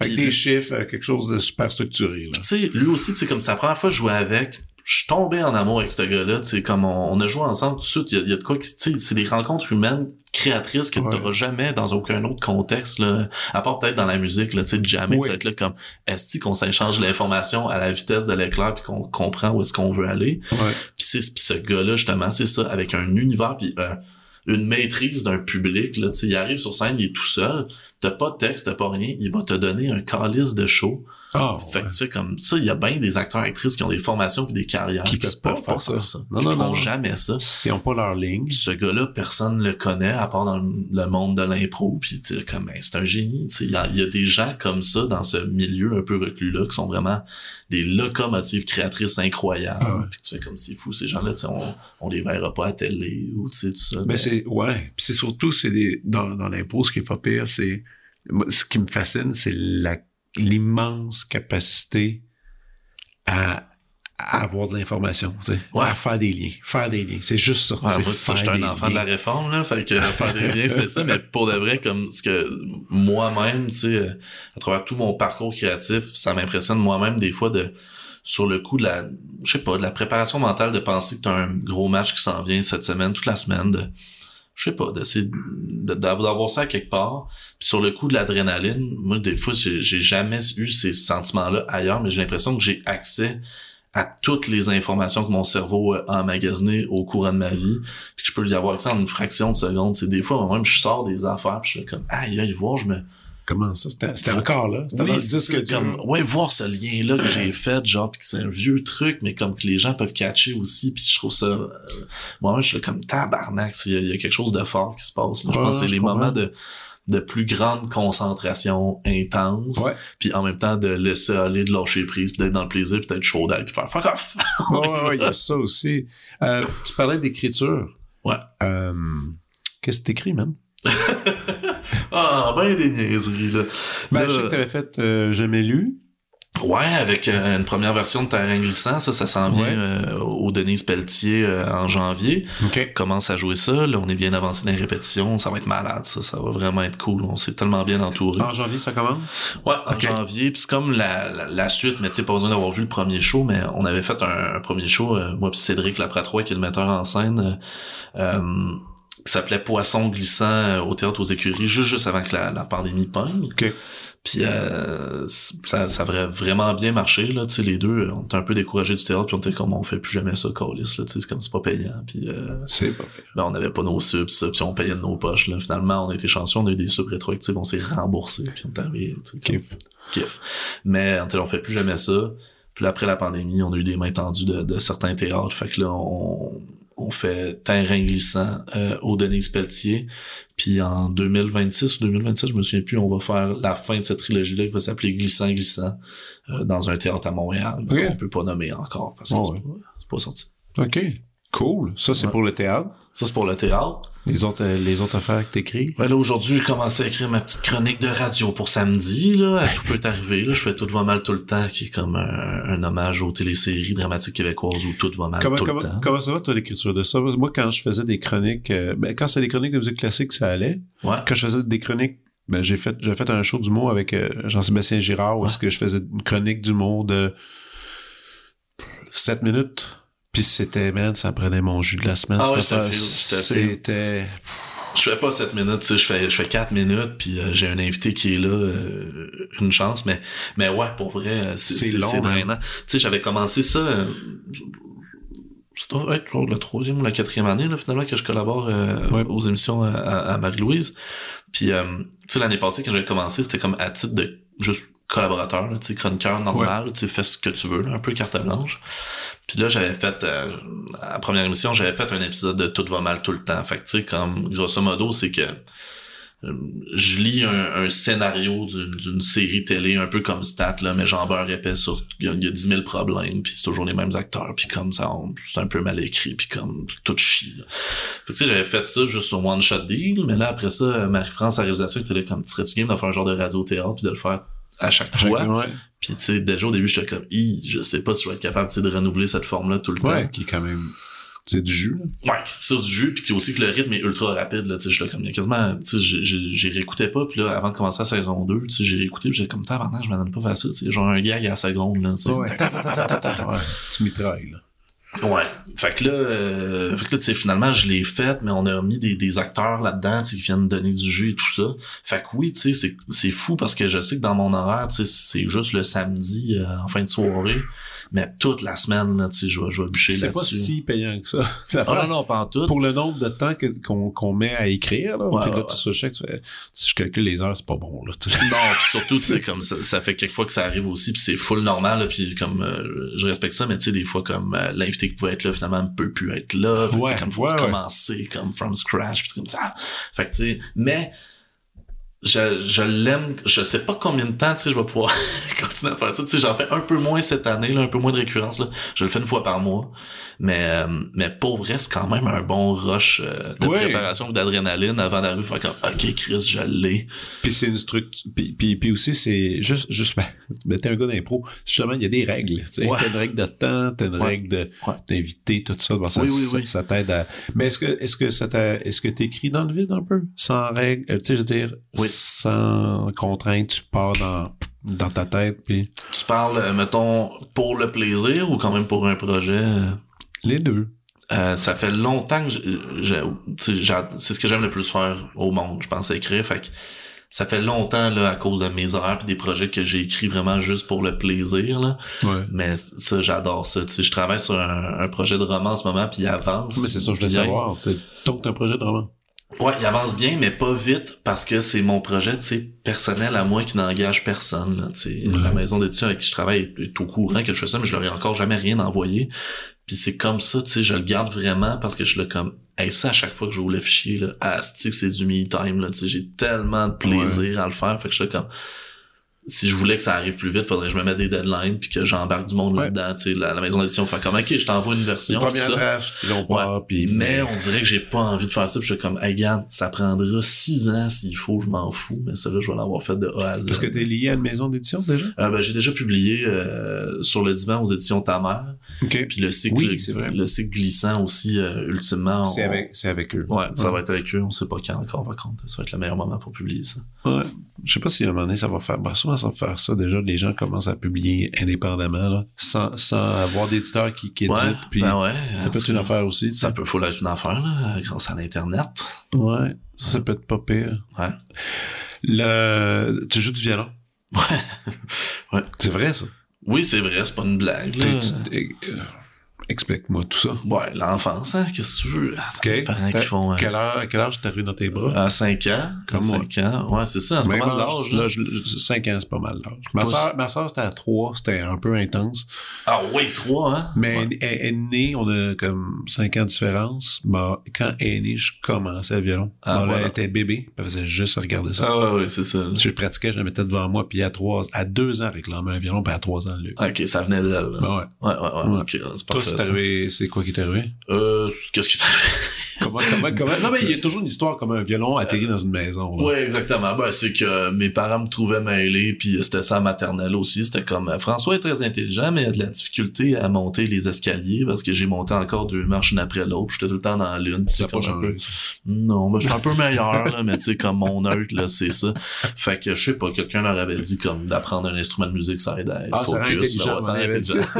avec des chiffres, euh, quelque chose de super structuré. Tu sais, lui aussi, tu sais, comme c'est la première fois que je jouais avec, je suis tombé en amour avec ce gars-là, tu sais, comme on, a joué ensemble tout de suite, il y a, de quoi tu sais, c'est des rencontres humaines créatrices que tu n'auras jamais dans aucun autre contexte, là, à part peut-être dans la musique, là, tu sais, jamais peut-être là, comme, est-ce qu'on s'échange l'information à la vitesse de l'éclair puis qu'on comprend où est-ce qu'on veut aller? Puis c'est ce gars-là, justement, c'est ça, avec un univers puis euh, une maîtrise d'un public, là, tu sais, il arrive sur scène, il est tout seul, t'as pas de texte, t'as pas rien, il va te donner un calice de show. Ah, fait que tu fais comme ça, il y a bien des acteurs actrices qui ont des formations puis des carrières qui, peuvent pas faire ça. Non, non, font jamais ça. S'ils ont pas leur ligne. Ce gars-là, personne le connaît à part dans le monde de l'impro puis tu comme ben, c'est un génie, tu sais, il y a, y a, des gens comme ça dans ce milieu un peu reclus là qui sont vraiment des locomotives créatrices incroyables. Ah Puis tu fais comme c'est fou ces gens-là, on, on les verra pas à télé ou tout ça. Mais c'est ouais, puis c'est surtout c'est des dans dans l'impro ce qui est pas pire, c'est ce qui me fascine, c'est l'immense capacité à, avoir de l'information, tu sais, à faire des liens, faire des liens. C'est juste ça. moi, ça, j'étais un enfant de la réforme, là, fait que faire des liens, c'était ça, mais pour de vrai, comme ce que moi-même, tu sais, à travers tout mon parcours créatif, ça m'impressionne moi-même des fois de sur le coup de la, je sais pas, de la préparation mentale de penser que tu as un gros match qui s'en vient cette semaine, toute la semaine, de je sais pas, d'essayer d'avoir ça quelque part. Puis sur le coup de l'adrénaline, moi des fois j'ai jamais eu ces sentiments-là ailleurs, mais j'ai l'impression que j'ai accès à toutes les informations que mon cerveau a emmagasinées au courant de ma vie, puis que je peux y avoir accès en une fraction de seconde. C'est des fois moi-même je sors des affaires, puis je suis comme aïe aïe voir, je me Comment ça? C'était encore là? C'était oui, dans le disque comme, Ouais, voir ce lien-là que j'ai fait, genre, pis que c'est un vieux truc, mais comme que les gens peuvent catcher aussi, puis je trouve ça... Euh, moi-même, je suis comme tabarnak, il y, a quelque chose de fort qui se passe. Moi, je pense que c'est les moments de de plus grande concentration intense puis en même temps de laisser aller de lâcher prise puis d'être dans le plaisir puis d'être chaud d'aller puis faire fuck off! [LAUGHS] Ouais ouais il y a ça aussi. Euh, tu parlais d'écriture. Ouais. Euh, qu'est-ce que t'écris même [LAUGHS] ah, ben des niaiseries, là. Ben, je sais que t'avais fait euh, Jamais lu. Ouais, avec euh, une première version de Terrain glissant, ça, ça s'en vient euh, au Denise Pelletier en janvier. Okay. Commence à jouer ça. Là, on est bien avancé dans les répétitions. Ça va être malade, ça. Ça va vraiment être cool. On s'est tellement bien entouré. En janvier, ça commence? Ouais, en janvier. Puis c'est comme la, la, suite, mais tu sais, pas besoin d'avoir vu le premier show, mais on avait fait un, premier show, moi puis Cédric Lapratroy, qui est le metteur en scène qui s'appelait Poisson glissant euh, au théâtre aux écuries juste juste avant que la, la pandémie pogne. Puis euh, ça, ça a vraiment bien marché là, tu sais les deux, on était un peu découragés du théâtre puis on était comme on fait plus jamais ça Callis là, tu sais c'est comme c'est pas payant puis euh, c'est pas payant. Ben, on avait pas nos subs ça puis on payait de nos poches là. Finalement, on a été chanceux, on a eu des subs rétroactifs, on s'est remboursé puis on est arrivé, kiff. kiff. Mais on, on fait plus jamais ça. Puis après la pandémie, on a eu des mains tendues de, de certains théâtres, fait que là on on fait terrain glissant euh, au Denise Pelletier. Puis en 2026 ou 2027, je me souviens plus, on va faire la fin de cette trilogie-là qui va s'appeler Glissant Glissant euh, dans un théâtre à Montréal. Okay. On peut pas nommer encore parce que c'est, pas, sorti. OK. Cool. Ça, c'est pour le théâtre? Ça, c'est pour le théâtre. Les autres, euh, les autres affaires que t'écris? Ben là, aujourd'hui, j'ai commencé à écrire ma petite chronique de radio pour samedi, là. Tout peut arriver, là. Je fais Tout va mal tout le temps, qui est comme un, hommage aux téléséries dramatiques québécoises où tout va mal tout le temps. Comment ça va, toi, l'écriture de ça? Moi, quand je faisais des chroniques, euh, ben, quand c'est des chroniques de musique classique, ça allait. Ouais. Quand je faisais des chroniques ben, j'ai fait, j'ai fait un show d'humour avec euh, Jean-Sébastien Girard où est-ce que je faisais une chronique d'humour de 7 minutes. Puis c'était, man, ça prenait mon jus de la semaine. Ah c'était... Je fais pas 7 minutes, tu sais, je fais, je fais 4 minutes, puis euh, j'ai un invité qui est là, euh, une chance, mais, mais ouais, pour vrai, c'est, c'est, drainant. Tu sais, j'avais commencé ça, ça doit être la troisième ou la quatrième année, là, finalement, que je collabore aux émissions à, à Marie-Louise. Puis, euh, tu sais, l'année passée, quand j'avais commencé, c'était comme à titre de juste collaborateur, tu sais, chroniqueur normal, tu sais, fais ce que tu veux, un peu carte blanche. Puis là, j'avais fait, euh, à la première émission, j'avais fait un épisode de Tout va mal tout le temps. Fait que, tu sais, comme, grosso modo, c'est que euh, je lis un, scénario d'une série télé un peu comme Stat, là, mais j'en beurre épais sur... Il y, a, 10 000 problèmes, puis c'est toujours les mêmes acteurs, puis comme ça, c'est un peu mal écrit, puis comme tout chie. Tu sais, j'avais fait ça juste sur One Shot Deal, mais là, après ça, Marie-France, la réalisation, était là comme, tu serais-tu game de faire un genre de radio-théâtre, puis de le faire à chaque fois. Puis tu sais, déjà au début, j'étais comme, je sais pas si je vais être capable de renouveler cette forme-là tout le ouais, qui est quand même c'est du jus là. ouais qui tire du jus puis qui aussi que le rythme est ultra rapide là. Tu sais je là comme quasiment tu sais j'ai réécoutais pas puis là avant de commencer la saison 2 tu sais j'ai réécouté puis j'ai comme tabarnak je m'en donne pas facile tu sais. Genre un gag à la seconde là tu sais. Ouais. tu mitrailles là Ouais. Fait que là, euh, fait que là, tu sais, finalement, je l'ai fait, mais on a mis des, des acteurs là-dedans, tu sais, qui viennent donner du jus et tout ça. Fait que oui, tu sais, c'est fou parce que je sais que dans mon horaire, tu sais, c'est juste le samedi euh, en fin de soirée mais toute la semaine, là, tu sais, je vais, je vais bûcher là-dessus. C'est pas si payant que ça. [LAUGHS] Ah, non, non, pas en tout. Pour le nombre de temps qu'on qu'on met à écrire, là, ouais, là, tu sais, tu fais, si je calcule les heures, c'est pas bon, là. non, pis surtout, tu sais, [LAUGHS] comme ça, ça fait quelques fois que ça arrive aussi, puis c'est full normal, là, puis comme, euh, je respecte ça, mais tu sais, des fois, comme, euh, l'invité qui pouvait être là, finalement, ne peut plus être là. Fait, ouais, comme, faut commencer, comme, from scratch, pis comme ça. Fait que, tu sais, mais, je, je l'aime, je sais pas combien de temps, tu sais, je vais pouvoir [LAUGHS] continuer à faire ça. Tu sais, j'en fais un peu moins cette année, là, un peu moins de récurrence, là. Je le fais une fois par mois. Mais, euh, mais pour vrai, c'est quand même un bon rush euh, de préparation d'adrénaline avant d'arriver faire comme, OK, Chris, je l'ai. Puis c'est une structure, puis, puis, puis aussi, c'est juste, juste, ben, ben t'es un gars d'impro. Justement, il y a des règles, tu sais. T'as une règle de temps, t'as une règle de, d'inviter, tout ça. ça, oui, oui, ça, t'aide à, mais est-ce que, est-ce que ça t'a, est-ce que t'écris dans le vide un peu? Sans règle, euh, tu sais, je veux dire, sans contrainte, tu pars dans, dans ta tête, puis... Tu parles, mettons, pour le plaisir ou quand même pour un projet? Les deux. Euh, ça fait longtemps que c'est ce que j'aime le plus faire au monde, je pense, écrire. Fait que ça fait longtemps là à cause de mes heures et des projets que j'ai écrit vraiment juste pour le plaisir là. Ouais. Mais ça j'adore ça. Tu sais, je travaille sur un, projet de roman en ce moment puis il avance. Mais c'est ça je voulais savoir. C'est donc un projet de roman? Ouais, il avance bien, mais pas vite parce que c'est mon projet, tu sais, personnel à moi qui n'engage personne. Là, tu La maison d'édition avec qui je travaille est, au courant que je fais ça, mais je leur ai encore jamais rien envoyé. Puis c'est comme ça, tu sais, je le garde vraiment parce que je le comme, hey, ça à chaque fois que je j'ouvre le fichier, là, ah, c'est du me time, là, tu sais, j'ai tellement de plaisir à le faire, fait que je suis comme, si je voulais que ça arrive plus vite, faudrait que je me mette des deadlines puis que j'embarque du monde là-dedans. Tu sais, la, maison d'édition fait comme OK, je t'envoie une version. Une première draft, puis mais on dirait que j'ai pas envie de faire ça. Puis je suis comme, hey, regarde, ça prendra six ans s'il faut, je m'en fous. Mais ça là, je vais l'avoir fait de A à Z. Parce que t'es lié à une maison d'édition déjà? Euh, ben, j'ai déjà publié euh, sur le divan aux éditions Ta mère. OK. Puis le cycle, le cycle glissant aussi, euh, ultimement. C'est avec, avec eux. Ouais, ça va être avec eux. On sait pas quand encore, par contre. Ça va être le meilleur moment pour publier ça. Ouais. Je sais pas si à un moment donné, ça va faire. Ben, souvent, va faire ça déjà les gens commencent à publier indépendamment, là, sans, sans avoir d'éditeur qui, qui édite. Ouais, puis ben ouais, ça peut être une affaire aussi. Ça peut être une affaire, là, grâce à l'Internet. Ouais, ça, ça peut être pas pire. Ouais. Le... Tu joues du violon? Ouais. [LAUGHS] ouais. C'est vrai, ça? Oui, c'est vrai, c'est pas une blague, là. Explique-moi tout ça. Ouais, l'enfance, hein, qu'est-ce que tu veux? Okay. Parents qui font... Euh... Quel âge, quel âge t'es arrivé dans tes bras? À 5 ans. Comme 5 ans. Ouais, c'est ça, c'est pas mal l'âge. Là, 5 ans, c'est pas mal l'âge. Ma soeur, ma soeur, c'était à 3, c'était un peu intense. Ah oui, 3, hein? Mais ouais. elle, elle, est née, on a comme 5 ans de différence. Bah, quand elle est née, je commençais le violon. Ah, bon, voilà. elle était bébé, elle faisait juste regarder ça. Ah ouais, ouais, c'est ça. Je pratiquais, je la mettais devant moi, puis à 3, à 2 ans, réclamait un violon, puis à 3 ans, lui. Ok, ça venait d'elle. Ben ouais. Ouais, ouais, ouais. ouais. Ok, c'est pas c'est quoi qui t'est arrivé? Euh, qu'est-ce qui t'est arrivé? Comment, comment, comment? Non, mais il y a toujours une histoire comme un violon atterri dans une maison. Oui, exactement. Ben, c'est que mes parents me trouvaient mêlé, puis c'était ça maternelle aussi. C'était comme, euh, François est très intelligent, mais il a de la difficulté à monter les escaliers parce que j'ai monté encore deux marches une après l'autre. J'étais tout le temps dans l'une. Ça pas changé. Non, ben, je suis un peu meilleur, là, mais tu sais, comme mon neutre, là, c'est ça. Fait que, je sais pas, quelqu'un leur avait dit, comme, d'apprendre un instrument de musique, ça aide à être Ah, focus. Ben ouais, ça intelligent. [LAUGHS]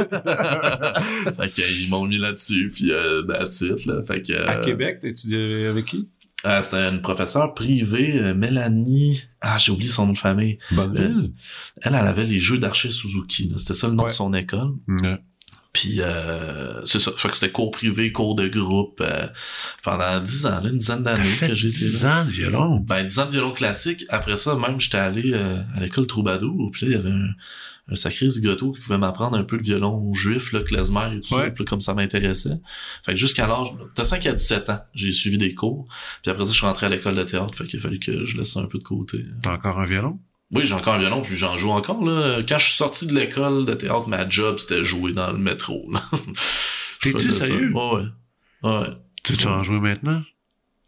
fait que, ils m'ont mis là-dessus, puis euh, that's it, là. Fait que, À euh, Québec, t'as étudié avec qui? euh, c'était une professeure privée, euh, Mélanie. Ah, j'ai oublié son nom de famille. Bonneville? Elle, elle avait les jeux d'Archer Suzuki. là. C'était ça le nom Ouais. de son école. Ouais. Puis euh, c'est ça. Fait que c'était cours privé, cours de groupe euh, pendant dix ans, là, une dizaine d'années fait que j'ai été 10 là. ans de violon? Ben, 10 ans de violon classique. Après ça, même, j'étais allé euh, à l'école Troubadour. Puis là, il y avait un, un sacré zigoto qui pouvait m'apprendre un peu de violon juif, là, klezmer et tout Ouais. ça, comme ça m'intéressait. Fait que jusqu'à l'âge de 5 à 17 ans, j'ai suivi des cours. Puis après ça, je suis rentré à l'école de théâtre. Fait qu'il a fallu que je laisse ça un peu de côté. T'as encore un violon? Oui, j'ai encore un violon, puis j'en joue encore. Là. Quand je suis sorti de l'école de théâtre, ma job, c'était jouer dans le métro. [LAUGHS] T'es-tu ça. sérieux? Ouais, ouais. Ouais. Tu veux en jouer maintenant?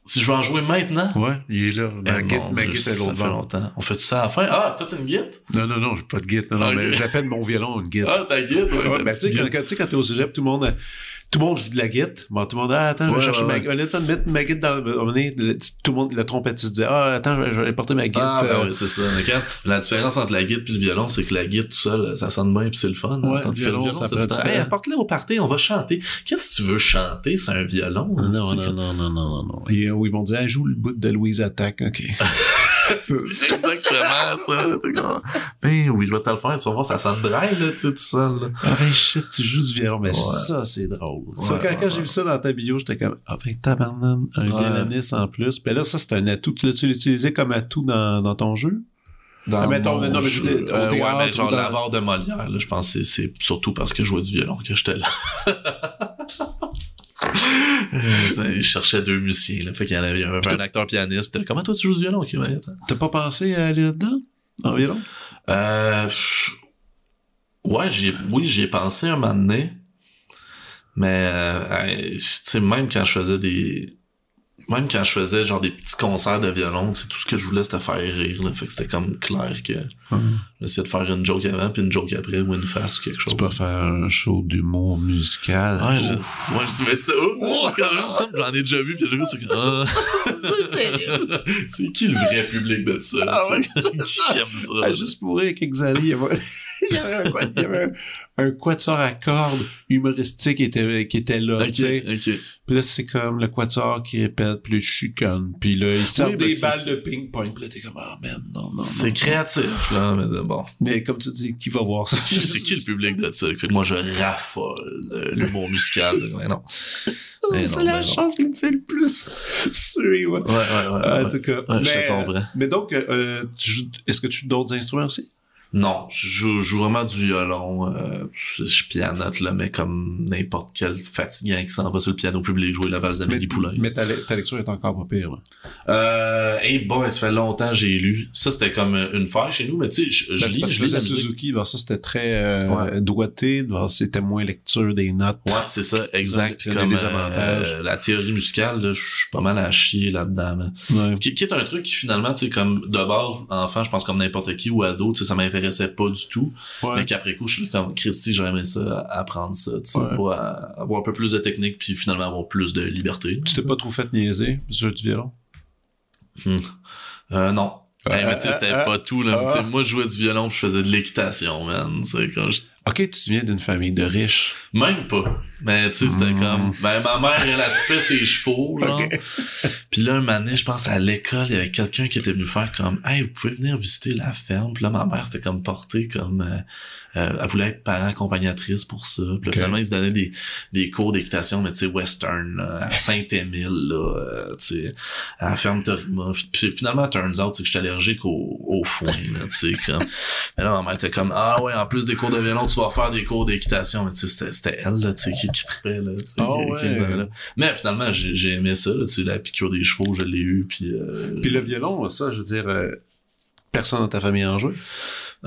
Si je veux en jouer maintenant... Ouais, il est là. Ma guide, ma l'autre bord. longtemps. On fait ça à la fin? Ah, toi, t'as une guide? Non, non, non, j'ai pas de guide. Non, non, mais j'appelle mon violon une guide. Ah, ta guide? Ouais, ben, tu sais, quand, t'es au cégep, tout le monde, tout le monde joue de la guitare. Bon, tout le monde, ah, attends, je vais chercher ma guitare. Honnêtement, mettre ma guitare dans le, on tout le monde, le trompettiste disait, ah, attends, je vais, aller porter ma guitare. Ah, ben euh, oui, c'est ça. La différence entre la guide et le violon, c'est que la guide tout seul, ça sonne bien puis c'est le fun. hein. Ouais, Tandis que le violon, ça du temps, Hey, apporte-le au party, on va chanter. Qu'est-ce que tu veux chanter? C'est un violon. Non, non, non, non, non, non, non. Et, euh, ils vont dire, ah, joue le bout de Louise Attaque, ok. [LAUGHS] [LAUGHS] Ça. [LAUGHS] Ben oui, je vais te le faire. Tu vas voir, ça sonne dry, là, tu sais, tout seul. là. Ah ben shit, tu joues du violon. Mais Ouais. ça, c'est drôle. ça, Ouais, quand, ouais, quand j'ai vu ça dans ta bio, j'étais comme, ah ben tabarnak, un Ouais. violoniste en plus. Ben là, ça, c'est un atout. Tu l'as-tu utilisé comme atout dans, dans ton jeu? Dans Ah, mettons, mon non, mais je veux dire, Euh, ouais, théâtre mais genre dans- l'avare de Molière, là, je pense que c'est- c'est surtout parce que je jouais du violon que j'étais là. [LAUGHS] Euh, Il cherchait deux musiciens, là. Fait qu'il y en avait un, un acteur pianiste. Puis comment toi tu joues du violon? Ok, ouais, attends. T'as pas pensé à aller là-dedans? En violon? Euh, ouais, j'y ai, oui, j'y ai pensé un moment donné. Mais, euh, tu sais, même quand je faisais des, même quand je faisais genre des petits concerts de violon, c'est tout ce que je voulais c'était faire rire, là. Fait que c'était comme clair que j'essayais de faire une joke avant puis une joke après ou une face ou quelque chose. Tu peux faire un show d'humour musical. Ouais, je, ouais, je mais ça, oh, quand même ça, j'en ai déjà vu, puis j'ai vu, c'est ah. [LAUGHS] [LAUGHS] c'est qui le vrai public de ça, Ah [LAUGHS] qui aime ça? Ah, juste pour rire, quelques années, [LAUGHS] il y avait, il un, quoi- il y avait un, un quatuor à cordes humoristique qui était, qui était là. Puis là, c'est comme le quatuor qui répète, puis le chicane. Puis là, sortent ben, des c'est balles de ping-pong. Puis là, t'es comme, ah, man, non, non, C'est créatif, là, mais bon. Mais comme tu dis, qui va voir ça? [LAUGHS] c'est qui le public de ça? Fait que moi, je raffole de l'humour musical. [LAUGHS] Mais non. Mais c'est la mais chance qui me fait le plus suivre. Ouais, ouais, ouais. en tout cas. Ouais, je te mais, comprends. mais donc, euh, est-ce que tu joues d'autres instruments aussi? Non, je joue, je joue vraiment du violon. Euh, je, je pianote, là, mais comme n'importe quel fatigant qui s'en va sur le piano public jouer la valse d'Amélie Poulain. mais ta, ta lecture est encore pas pire. Là. Euh, hey boy, ça fait longtemps que j'ai lu. Ça, c'était comme une faille chez nous, mais tu sais, je, je Ben, lis, je faisais. Suzuki, ben, ça c'était très euh, Ouais. doigté, ben, c'était moins lecture des notes. Ouais, c'est ça, exact. Comme des euh, avantages. la théorie musicale, là, je suis pas mal à chier là-dedans. là. Ouais. Qui, qui est un truc qui finalement, tu sais, comme de base, enfant, je pense comme n'importe qui ou ado, tu sais, ça m'intéressait pas du tout. Ouais. Mais qu'après coup, je suis comme Christy, j'aurais aimé ça, apprendre ça, tu sais, Ouais. pour euh, avoir un peu plus de technique puis finalement avoir plus de liberté. Tu t'es pas trop fait niaiser sur du violon? Euh, non. Hey, mais tu sais, c'était euh, pas tout, là. moi, je jouais du violon puis je faisais de l'équitation, man. Tu sais, quand je- Ok, tu viens d'une famille de riches? Même pas. Mais tu sais, c'était Mm. comme... Ben, ma mère, elle a tué ses chevaux, genre. Ok. Puis là, un donné, je pense à l'école, il y avait quelqu'un qui était venu faire comme « Hey, vous pouvez venir visiter la ferme. » Puis là, ma mère, c'était comme portée comme... euh, euh, elle voulait être parent accompagnatrice pour ça. Puis finalement, ils se donnaient des, des cours d'équitation, mais tu sais, western, là, à Saint-Émile, là, euh, tu sais, à la ferme Torima. Puis finalement, turns out, c'est que j'étais allergique au, au foin, là, tu sais, comme... [LAUGHS] Mais là, ma mère était comme « Ah ouais, en plus des cours de violon, tu vas faire des cours d'équitation. » Mais tu sais, c'était- c'était elle, là, tu sais, qui, qui tripait, là, tu sais, Ah qui- ouais. là. Mais finalement, j'ai j'ai aimé ça, là, tu sais, la piqûre des chevaux, je l'ai eu, puis... euh, Puis le violon, ça, je veux dire, euh, personne dans ta famille en joue.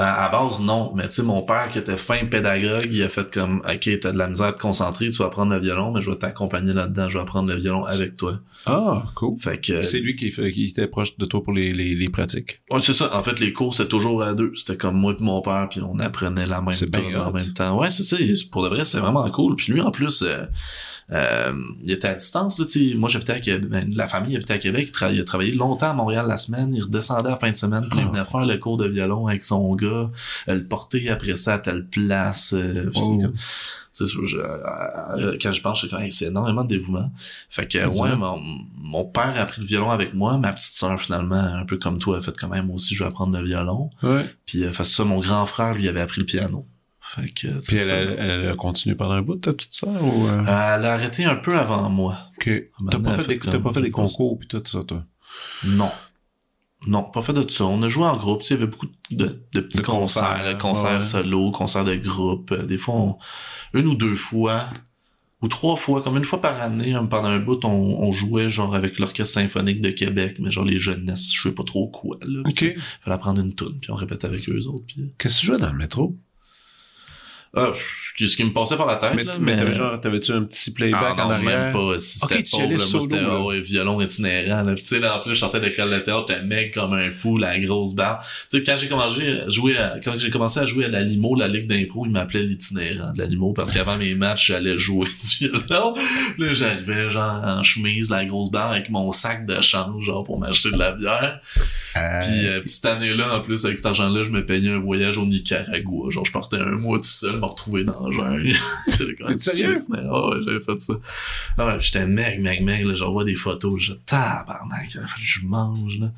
À, base, non. Mais tu sais, mon père qui était fin pédagogue, il a fait comme OK, t'as de la misère à te concentrer, tu vas apprendre le violon, mais je vais t'accompagner là-dedans, je vais apprendre le violon avec toi. Ah, cool. Fait que. C'est lui qui, qui était proche de toi pour les, les, les pratiques. Ouais, c'est ça. En fait, les cours, c'était toujours à deux. C'était comme moi et mon père, puis on apprenait la même chose en même temps. Ouais, c'est ça. Pour de vrai, c'était vraiment cool. Puis lui, en plus, euh, euh, il était à distance, là, sais moi j'habitais à Québec, ben, la famille habitait à Québec, il, a travaillé longtemps à Montréal la semaine, il redescendait à la fin de semaine, il venait faire le cours de violon avec son gars, euh, le porter après ça à telle place. Euh, oh. euh, quand je pense, c'est énormément de dévouement. Fait que, ouais, mon, père a appris le violon avec moi, ma petite sœur, finalement, un peu comme toi, a fait quand même aussi, je vais apprendre le violon. Ouais. Puis, euh, fait ça, mon grand frère, lui, avait appris le piano. Fait que, Puis elle, elle, a continué pendant un bout, ta petite sœur, ou... Euh? Elle a arrêté un peu avant moi. OK. T'as pas fait, des, pas fait des concours puis tout ça, toi? Non. Non, pas fait de tout ça. On a joué en groupe. Il y avait beaucoup de, de petits concerts, concerts, solo, concerts de groupe. Des fois, une ou deux fois, ou trois fois, comme une fois par année, hein, pendant un bout, on, on jouait genre avec l'Orchestre symphonique de Québec, mais genre les jeunesses, je sais pas trop quoi. Là, OK. Fallait prendre une toune, puis on répétait avec eux autres. Puis... Qu'est-ce que tu jouais dans le métro? Ah, ce qui me passait par la tête, mais, là. Mais, t'avais genre, t'avais-tu un petit playback ah, en arrière? même pas. Si c'était pauvre, moi, c'était, ah ouais, violon itinérant, là. tu sais, là, en plus, je sortais de l'école de théâtre, j'étais mec comme un pou, la grosse barbe. Tu sais, quand j'ai commencé à jouer à, quand j'ai commencé à jouer à la Limo, la Ligue d'impro, ils m'appelaient l'itinérant de la Limo, parce qu'avant mes matchs, j'allais jouer [LAUGHS] du violon. Là, j'arrivais, genre, en chemise, la grosse barbe, avec mon sac de change, genre, pour m'acheter de la bière. Euh... Puis, euh, cette année-là, en plus, avec cet argent-là, je me payais un voyage au Nicaragua. Genre, je partais un mois tout seul, me retrouver dans le [LAUGHS] T'es sérieux? Oh, ouais, j'avais fait ça. Ah j'étais mec, mec, mec, là, j'envoie des photos, je tabarnak, je mange, là.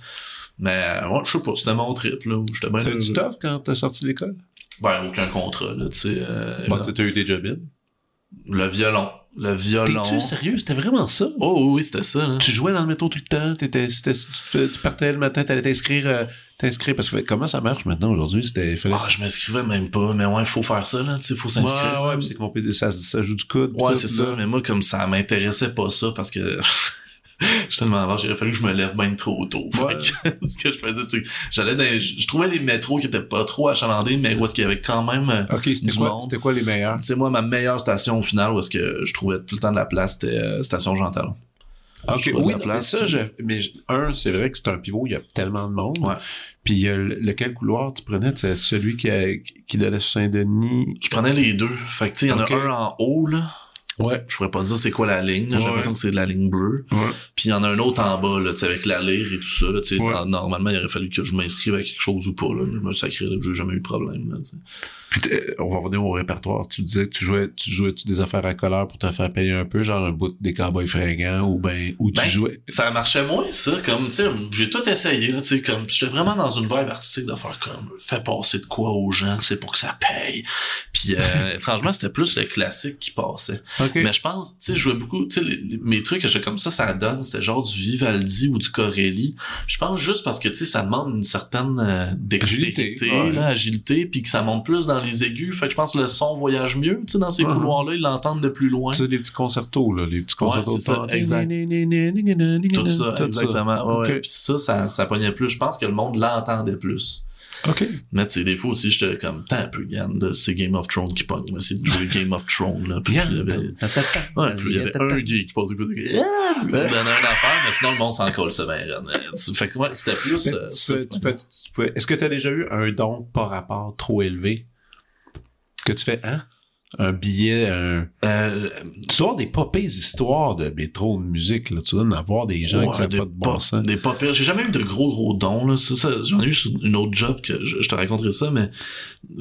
Mais, ouais, je sais pas, c'était mon trip, là. J'étais bien. C'était tough quand t'as sorti de l'école? Ben, aucun contrat, là, tu sais. Euh, bon, t'as eu des job Le violon. Le violon. T'es-tu sérieux? C'était vraiment ça? Oh oui, c'était ça. Là. Tu jouais dans le métro tout le temps? T'étais, tu, tu partais le matin, t'allais t'inscrire, euh, t'inscrire? Parce que comment ça marche maintenant aujourd'hui? C'était, fallait... Ah, je m'inscrivais même pas, mais ouais, il faut faire ça, là. Tu sais, faut s'inscrire. Ouais, ouais, c'est que mon ça, ça joue du coude. Ouais, c'est ça. Mais moi, comme ça m'intéressait pas ça parce que [LAUGHS] [LAUGHS] je tellement large, il aurait fallu que je me lève bien trop tôt. [LAUGHS] ce que je faisais, c'est que j'allais dans, je trouvais les métros qui étaient pas trop achalandés, mais où est-ce qu'il y avait quand même euh, Ok, c'était quoi, c'était quoi les meilleurs? Sais, moi, ma meilleure station au final, où est-ce que je trouvais tout le temps de la place, c'était euh, station Jean Talon. Ok, oui, mais ça, je, mais un, c'est vrai que c'est un pivot, il y a tellement de monde. Ouais. Puis euh, lequel couloir tu prenais? C'est celui qui, a, qui donnait sur Saint-Denis? Je prenais les deux. Fait que tu sais, il y en a un en haut, là. Ouais. Je pourrais pas dire c'est quoi la ligne. J'ai l'impression que c'est de la ligne bleue. Ouais. Puis il y en a un autre en bas, là, avec la lyre et tout ça. Là, ouais. Normalement, il aurait fallu que je m'inscrive à quelque chose ou pas. Là. Je me sacré, là, j'ai jamais eu de problème. Là, t'sais. Puis on va revenir au répertoire. Tu disais que tu jouais, tu jouais -tu des affaires à couleur pour te faire payer un peu, genre un bout des cowboys fringants ou ben où tu ben, jouais? Ça marchait moins ça, comme tu sais, j'ai tout essayé, tu sais, comme j'étais vraiment dans une vibe artistique de faire comme fais passer de quoi aux gens, c'est pour que ça paye. Puis euh, [LAUGHS] étrangement, c'était plus le classique qui passait. Okay. Mais je pense, tu sais, je jouais beaucoup, tu sais, mes trucs que j'étais comme ça, ça donne, c'était genre du Vivaldi ou du Corelli. Je pense juste parce que tu sais, ça demande une certaine euh, dextérité, agilité, ouais. là, agilité, puis que ça monte plus dans les aigus. Fait que je pense que le son voyage mieux, tu sais, dans ces couloirs-là, ils l'entendent de plus loin. C'est des petits concertos, là, les petits concertos. Ça, exact. Tout ça, exactement. Puis ça, ça, ça pognait plus. Je pense que le monde l'entendait plus. OK. Mais tu sais, des fois aussi, j'étais comme, t'as un peu, Yann, c'est Game of Thrones qui pogne. C'est de jouer Game of Thrones, là. Puis il y avait, ouais, puis il y avait un gay qui passe du coup de ah, tu donnais une affaire, mais sinon, le monde s'en colle, c'est bien Fait que, ouais, c'était plus, euh, est-ce que t'as déjà eu un don par rapport trop élevé? Que tu fais, hein? un billet, un... Euh, tu dois avoir des pas histoires de métro de musique, là. Tu dois en avoir des gens ouais, qui savent pas de bon sens. Des pas J'ai jamais eu de gros, gros dons, là. C'est ça. J'en ai eu sur une autre job que je, je, te raconterai ça, mais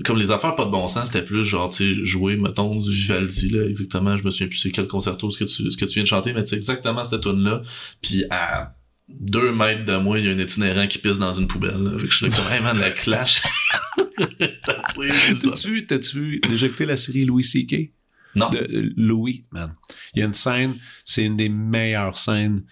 comme les affaires pas de bon sens, c'était plus genre, tu sais, jouer, mettons, du Vivaldi, là, exactement. Je me souviens plus c'est quel concerto ce que tu, ce que tu viens de chanter, mais c'est exactement cette tune là Puis à deux mètres de moi, il y a un itinérant qui pisse dans une poubelle, là. Fait que je suis comme, hey man, la clash. [LAUGHS] [LAUGHS] T'as-tu t'as-tu déjà écouté la série Louis C.K.? Non. De euh, Louis, man. Il y a une scène, c'est une des meilleures scènes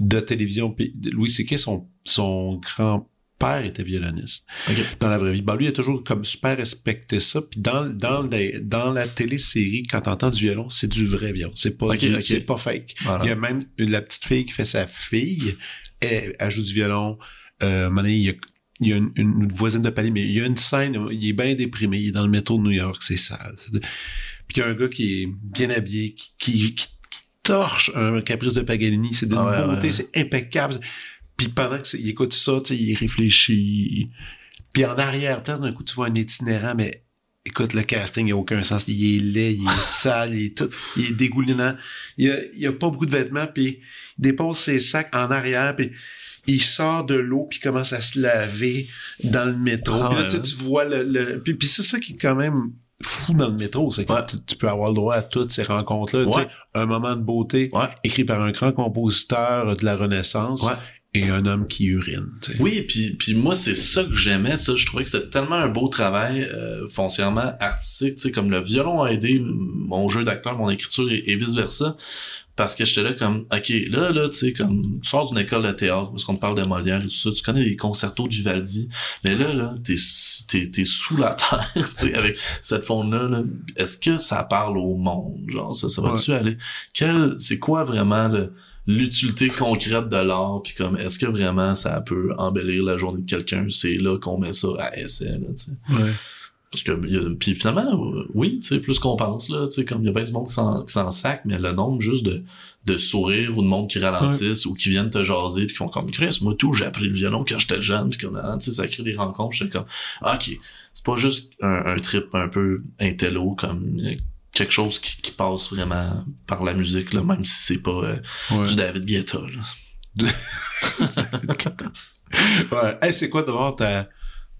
de télévision. Louis C.K., son, son grand-père était violoniste. Okay. Dans la vraie vie. Ben, lui, il a toujours comme super respecté ça. Puis dans, dans, les, dans la télésérie, quand t'entends du violon, c'est du vrai violon. C'est pas, okay, okay. c'est pas fake. Voilà. Il y a même la petite fille qui fait sa fille, elle, elle joue du violon. Euh, il y a il y a une, voisine de palier, mais il y a une scène, il est bien déprimé, il est dans le métro de New York, c'est sale. Puis il y a un gars qui est bien habillé, qui, qui, torche un caprice de Paganini, c'est d'une ah beauté, c'est impeccable. Puis pendant qu'il écoute ça, il réfléchit. Puis en arrière-plan, d'un coup, tu vois un itinérant, mais écoute, le casting, il a aucun sens. Il est laid, il est [LAUGHS] sale, il est tout, il est dégoulinant. Il a, il a pas beaucoup de vêtements, puis il dépose ses sacs en arrière, puis il sort de l'eau puis commence à se laver dans le métro. Ah puis là, tu vois le, le... puis, puis c'est ça qui est quand même fou dans le métro, c'est que tu, peux avoir le droit à toutes ces rencontres-là. Un moment de beauté écrit par un grand compositeur de la Renaissance et un homme qui urine. Oui, puis puis moi c'est ça que j'aimais, ça. Je trouvais que c'était tellement un beau travail euh, foncièrement artistique, comme le violon a aidé mon jeu d'acteur, mon écriture et vice versa parce que j'étais là comme ok là là tu sais comme tu sors d'une école de théâtre parce qu'on te parle de Molière et tout ça tu connais les concertos de Vivaldi mais là là t'es t'es t'es sous la [LAUGHS] terre tu sais avec cette faune là, là est-ce que ça parle au monde genre ça ça va-tu aller? Quel c'est quoi vraiment l'utilité concrète de l'art puis comme est-ce que vraiment ça peut embellir la journée de quelqu'un c'est là qu'on met ça à essai là tu sais? Ouais. Parce que, puis finalement, oui, tu sais, plus qu'on pense, là, tu sais, comme il y a bien du monde qui s'en sac, mais le nombre juste de, de sourires ou de monde qui ralentissent ou qui viennent te jaser puis qui font comme Chris, moi tout, j'ai appris le violon quand j'étais jeune puis comme, tu sais, ça crée des rencontres, j'étais comme, ah, ok, c'est pas juste un, trip un peu intello, comme quelque chose qui, qui, passe vraiment par la musique, là, même si c'est pas euh, du David Guetta, là. [LAUGHS] ouais. Hey, c'est quoi devant ta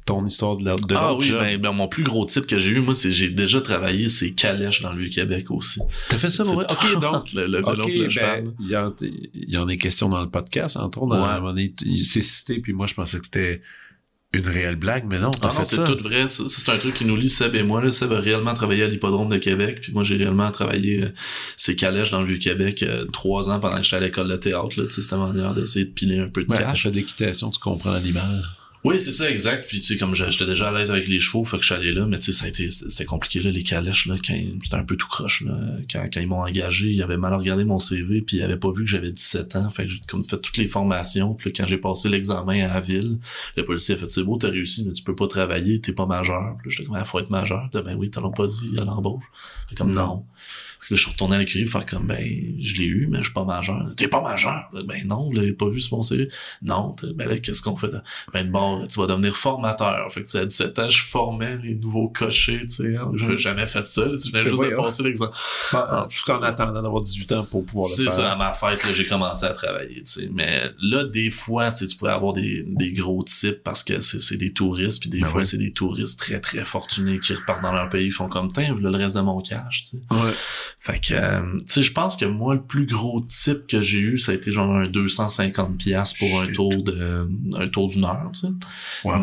ton histoire de, de Ah oui, ben, ben, mon plus gros type que j'ai eu, moi, c'est j'ai déjà travaillé, c'est Calèche dans le Vieux-Québec aussi. T'as fait ça, vrai? OK, donc. [LAUGHS] le, le, ben, il, y en, il y en a des questions dans le podcast, entre autres. Ouais. C'est cité, puis moi, je pensais que c'était une réelle blague, mais non, t'as ah fait ça. c'est tout vrai. C'est un truc qui nous lie, Seb et moi. Là. Seb a réellement travaillé à l'hippodrome de Québec, puis moi, j'ai réellement travaillé euh, ces calèches dans le Vieux-Québec euh, trois ans pendant que j'étais à l'école de théâtre. C'était ma manière d'essayer de piler un peu de ouais, cash. T'as fait d'équitation, tu comprends l'animal. Oui, c'est ça, exact. Puis, tu sais, comme j'étais déjà à l'aise avec les chevaux, fait que allé là, mais tu sais, ça a été, c'était compliqué, là, les calèches, là, quand, c'était un peu tout croche, là. Quand, quand ils m'ont engagé, ils avaient mal regardé mon CV, puis ils avaient pas vu que j'avais 17 ans. Fait que j'ai comme fait toutes les formations, puis quand j'ai passé l'examen à la ville, le policier a fait, c'est beau, t'as réussi, mais tu peux pas travailler, t'es pas majeur. Puis j'étais comme, ah, faut être majeur. Ben oui, t'as pas dit à l'embauche. Comme, non là, je suis retourné à l'écurie faire comme, ben, je l'ai eu, mais je suis pas majeur. T'es pas majeur? Ben non, vous l'avez pas vu sur mon CV. Non, ben là, qu'est-ce qu'on fait? Ben bon, tu vas devenir formateur. Fait que, à 17 ans, je formais les nouveaux cochers, tu sais. Hein. J'avais jamais fait ça, là, je venais juste de passer l'exemple. Ah, tout en attendant d'avoir 18 ans pour pouvoir le faire. C'est ça, à ma fête, là, j'ai commencé à travailler, tu sais. Mais là, des fois, tu sais, tu pouvais avoir des, des gros types parce que c'est des touristes, puis des ben fois, c'est des touristes très, très fortunés qui repartent dans leur pays, ils font comme, tiens, le reste de mon cash, tu sais. Ouais. Fait que, euh, tu sais, je pense que moi, le plus gros type que j'ai eu, ça a été genre un 250 pièces pour un tour de, un tour d'une heure, tu sais.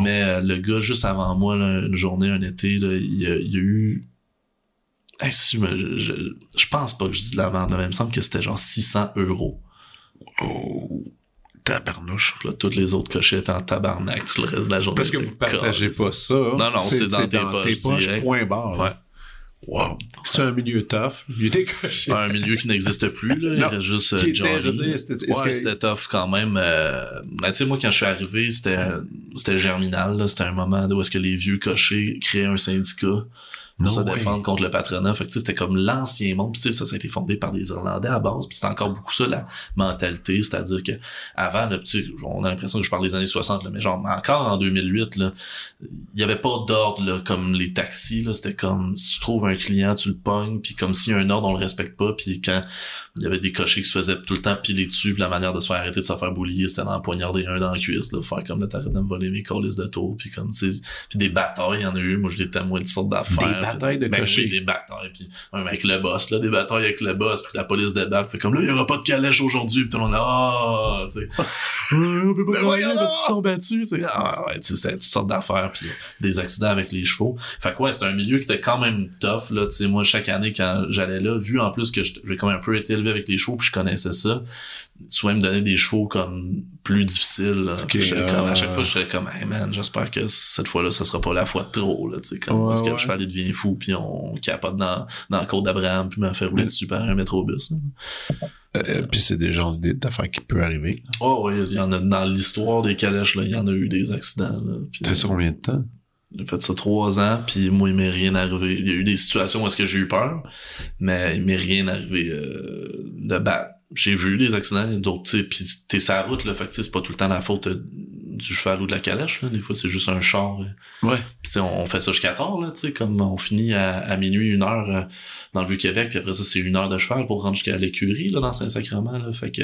Mais euh, le gars, juste avant moi, une journée, un été, là, il, y a, eu si, je, je, pense pas que je dis de la vente, mais il me semble que c'était genre 600 euros. Oh, tabarnouche. Là, toutes les autres cochers étaient en tabarnak tout le reste de la journée. Parce que vous partagez pas ça. Non, non, c'est dans, tes, dans tes poches, point barre. Ouais. Wow. C'est un milieu tough. Milieu un milieu qui n'existe plus, là. il reste juste euh, Johnny. je dire, c'était, ouais, c'était tough quand même. Euh, ben, tu sais, moi, quand je suis arrivé, c'était, c'était germinal, là. C'était un moment où est-ce que les vieux cochers créaient un syndicat pour se défendre contre le patronat. Fait que c'était comme l'ancien monde. Puis ça, ça a été fondé par des Irlandais à base. Puis c'était encore beaucoup ça, la mentalité. C'est-à-dire que avant, là, on a l'impression que je parle des années 60, là, mais genre encore en 2008, là, il y avait pas d'ordre comme les taxis. Là, c'était comme si tu trouves un client, tu le pognes, puis comme s'il y a un ordre, on le respecte pas. Puis quand il y avait des cochers qui se faisaient tout le temps piler dessus, puis la manière de se faire arrêter de se faire boulier, c'était d'en poignarder un dans la cuisse, là, faire comme là, t'arrêtes de me voler mes colis de tour, puis comme puis des batailles, il y en a eu, moi je des témoins de sortes d'affaires batailles de ben cochers. des batailles, puis même avec le boss, là, des batailles avec le boss, puis la police débarque, fait comme là, il y aura pas de calèche aujourd'hui, puis tout le monde ah, tu sais. [LAUGHS] on peut pas travailler parce qu'ils sont battus, tu sais. Ah, ouais, c'était toutes sortes d'affaires, puis des accidents avec les chevaux. Fait quoi, c'était un milieu qui était quand même tough, là, tu sais, moi, chaque année, quand j'allais là, vu en plus que j'ai quand même un peu été élevé avec les chevaux, puis je connaissais ça, ils me donnaient des chevaux comme plus difficiles. comme, à chaque euh, fois, j'étais comme, hey man, j'espère que cette fois-là, ça sera pas la fois de trop, là, sais, comme, Ouais, parce que ouais. le cheval, il devient fou, puis on capote dans, dans la côte d'Abraham, puis me fait rouler dessus par un métrobus. là. Euh, Puis c'est des genres d'affaires qui peuvent arriver. Oh, oui, il y en a, dans l'histoire des calèches, il y en a eu des accidents, Tu fais ça combien de temps? J'ai fait ça trois ans, puis moi, il m'est rien arrivé. Il y a eu des situations où est-ce que j'ai eu peur, mais il m'est rien arrivé euh, de bad. J'ai vu des accidents, d'autres, tu sais, puis t'es la route, là, fait que c'est pas tout le temps la faute euh, du cheval ou de la calèche, là. Des fois, c'est juste un char. euh. Ouais. Puis on, on fait ça jusqu'à tard, là, comme on finit à, à minuit, une heure euh, dans le Vieux-Québec, puis après ça, c'est une heure de cheval pour rendre jusqu'à l'écurie, là, dans Saint-Sacrement, là. Fait que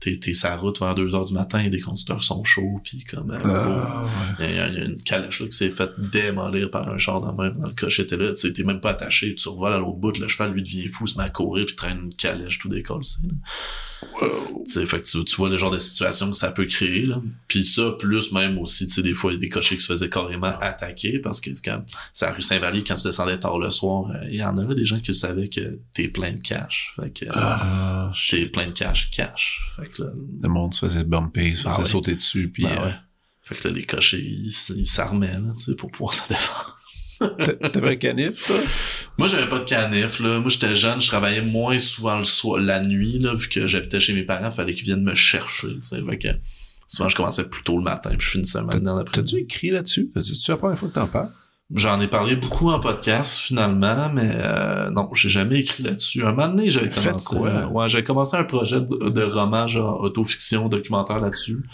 t'es, t'es la route vers deux heures du matin, et des conducteurs sont chauds, puis comme... euh, Ah, ouais. il y, a, il y a une calèche là, qui s'est fait démolir par un char dans même dans le coche était là. Tu t'es même pas attaché, tu revoles à l'autre bout, le cheval lui devient fou, se met à courir puis traîne une calèche tout décolle. Tu sais, fait que tu, tu vois le genre de situation que ça peut créer. Là. Puis ça, plus même aussi, tu sais, des fois, il y a des cochers qui se faisaient carrément attaquer parce que quand c'est la rue Saint-Vallier, quand tu descendais tard le soir, euh, il y en a là, des gens qui savaient que t'es plein de cash. Fait que euh, Ah, t'es shit. plein de cash, cash. Fait que là, Le monde se faisait bumper, se faisait Ah ouais. sauter dessus, puis ben euh, ouais. Fait que là, les cochers, ils, s'armaient, là, tu sais, pour pouvoir [LAUGHS] se défendre. t'a- t'avais un canif, toi? Moi, j'avais pas de canif, là. Moi, j'étais jeune, je travaillais moins souvent le soir, la nuit, là, vu que j'habitais chez mes parents, fallait qu'ils viennent me chercher, tu sais. Fait que souvent, je commençais plus tôt le matin, puis je finissais maintenant T'as-tu l'après-midi. écrit là-dessus? C'est-tu la première fois que t'en parles? J'en ai parlé beaucoup en podcast, finalement, mais euh, non, j'ai jamais écrit là-dessus. Un moment donné, j'avais commencé... quoi? euh, ouais, j'avais commencé un projet de, de roman, genre autofiction, documentaire là-dessus.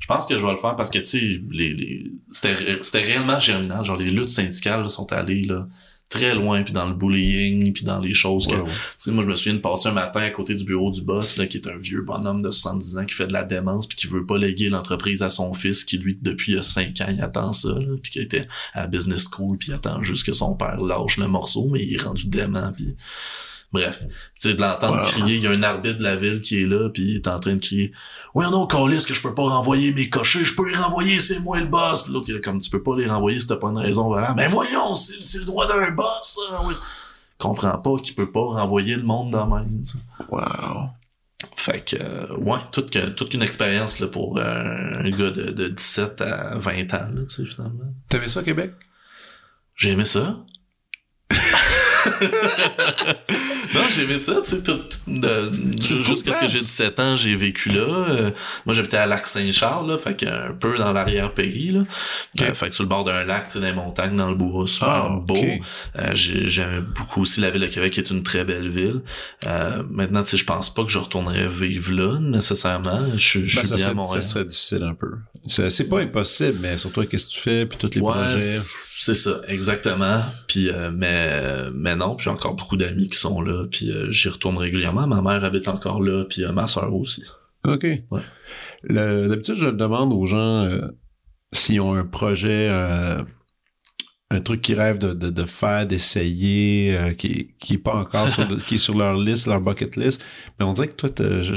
Je pense que je vais le faire parce que, tu sais, les, les, c'était réellement germinal. Genre, les luttes syndicales là, sont allées là, très loin, puis dans le bullying, puis dans les choses que... Ouais, ouais. Tu sais, moi, je me souviens de passer un matin à côté du bureau du boss, là, qui est un vieux bonhomme de 70 ans qui fait de la démence puis qui veut pas léguer l'entreprise à son fils qui, lui, depuis il y a 5 ans, il attend ça, là, puis qui était à business school puis il attend juste que son père lâche le morceau, mais il est rendu dément puis... Bref, tu sais, de l'entendre crier, il y a un arbitre de la ville qui est là, puis il est en train de crier « Ouais, non, Calis, que je peux pas renvoyer mes cochers, je peux les renvoyer, c'est moi le boss! » Puis l'autre, il est comme « Tu peux pas les renvoyer si t'as pas une raison valable. »« Mais voyons, c'est le droit d'un boss, ça! Oui. » comprend pas qu'il peut pas renvoyer le monde dans même. tu sais. Wow. Fait que, euh, ouais, toute, que- toute une expérience là, pour euh, un gars de, de 17 à 20 ans, là, tu sais, finalement. T'avais ça Québec? J'ai aimé ça. [LAUGHS] non, j'ai aimé ça, tu sais, tout, une jusqu'à ce que j'ai 17 ans, j'ai vécu là. Euh, moi, j'habitais à Lac-Saint-Charles, là, fait qu'un peu dans l'arrière-pays, là. Euh, fait que sur le bord d'un lac, tu sais, dans les montagnes, dans le bois, super Ah, beau. ok. Euh, j'ai- J'aime beaucoup aussi la ville de Québec, qui est une très belle ville. Euh, maintenant, tu sais, je pense pas que je retournerais vivre là, nécessairement. Je, suis- je Ben, suis bien à Montréal. ça serait difficile un peu. C'est pas impossible, mais surtout qu'est-ce que tu fais, puis tous les Ouais, projets. c'est ça, exactement. Puis euh, mais mais non, j'ai encore beaucoup d'amis qui sont là, puis euh, j'y retourne régulièrement. Ma mère habite encore là, puis euh, ma soeur aussi. OK. Ouais. D'habitude, je demande aux gens euh, s'ils ont un projet, un truc qu'ils rêvent de, de, de faire, d'essayer, euh, qui, qui est pas encore sur, le- [LAUGHS] qui est sur leur liste, leur bucket list. Mais on dirait que toi,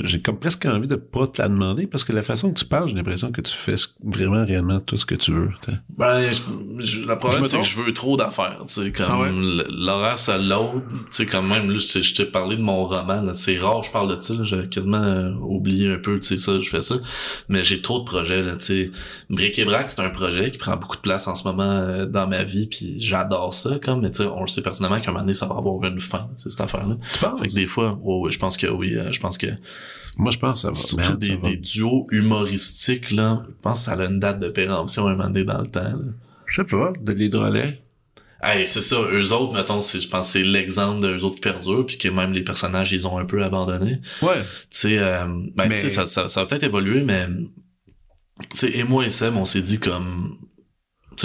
j'ai comme presque envie de pas te la demander parce que la façon que tu parles, j'ai l'impression que tu fais vraiment réellement tout ce que tu veux. t'sais. Ben, je- je- le problème, c'est que je veux trop d'affaires, tu sais, comme Ah ouais? l'horaire, ça l'autre, tu sais, quand même, là, je t'ai- je t'ai parlé de mon roman, là, c'est rare, je parle de ça, là, j'avais quasiment euh, oublié un peu, tu sais, ça, je fais ça, mais j'ai trop de projets, là, tu sais, Bric et Brac, c'est un projet qui prend beaucoup de place en ce moment euh, dans ma vie, puis j'adore ça, comme, mais tu sais, on le sait personnellement qu'à un moment donné, ça va avoir une fin, tu cette affaire-là. Tu penses? Fait que des fois, ouais, je pense que oui, euh, je pense que Moi, je pense que ça va. surtout des, ça va. des duos humoristiques, là, je pense que ça a une date de péremption un moment donné dans le temps, là. Je sais pas, de l'hydrolet. Hey, c'est ça, eux autres, mettons, c'est, je pense que c'est l'exemple d'eux autres qui perdurent, puis que même les personnages, ils ont un peu abandonné. Ouais. Tu sais, euh, ben, Mais- tu ça, ça, ça va peut-être évoluer, mais, tu sais, et moi et Sam, on s'est dit comme, tu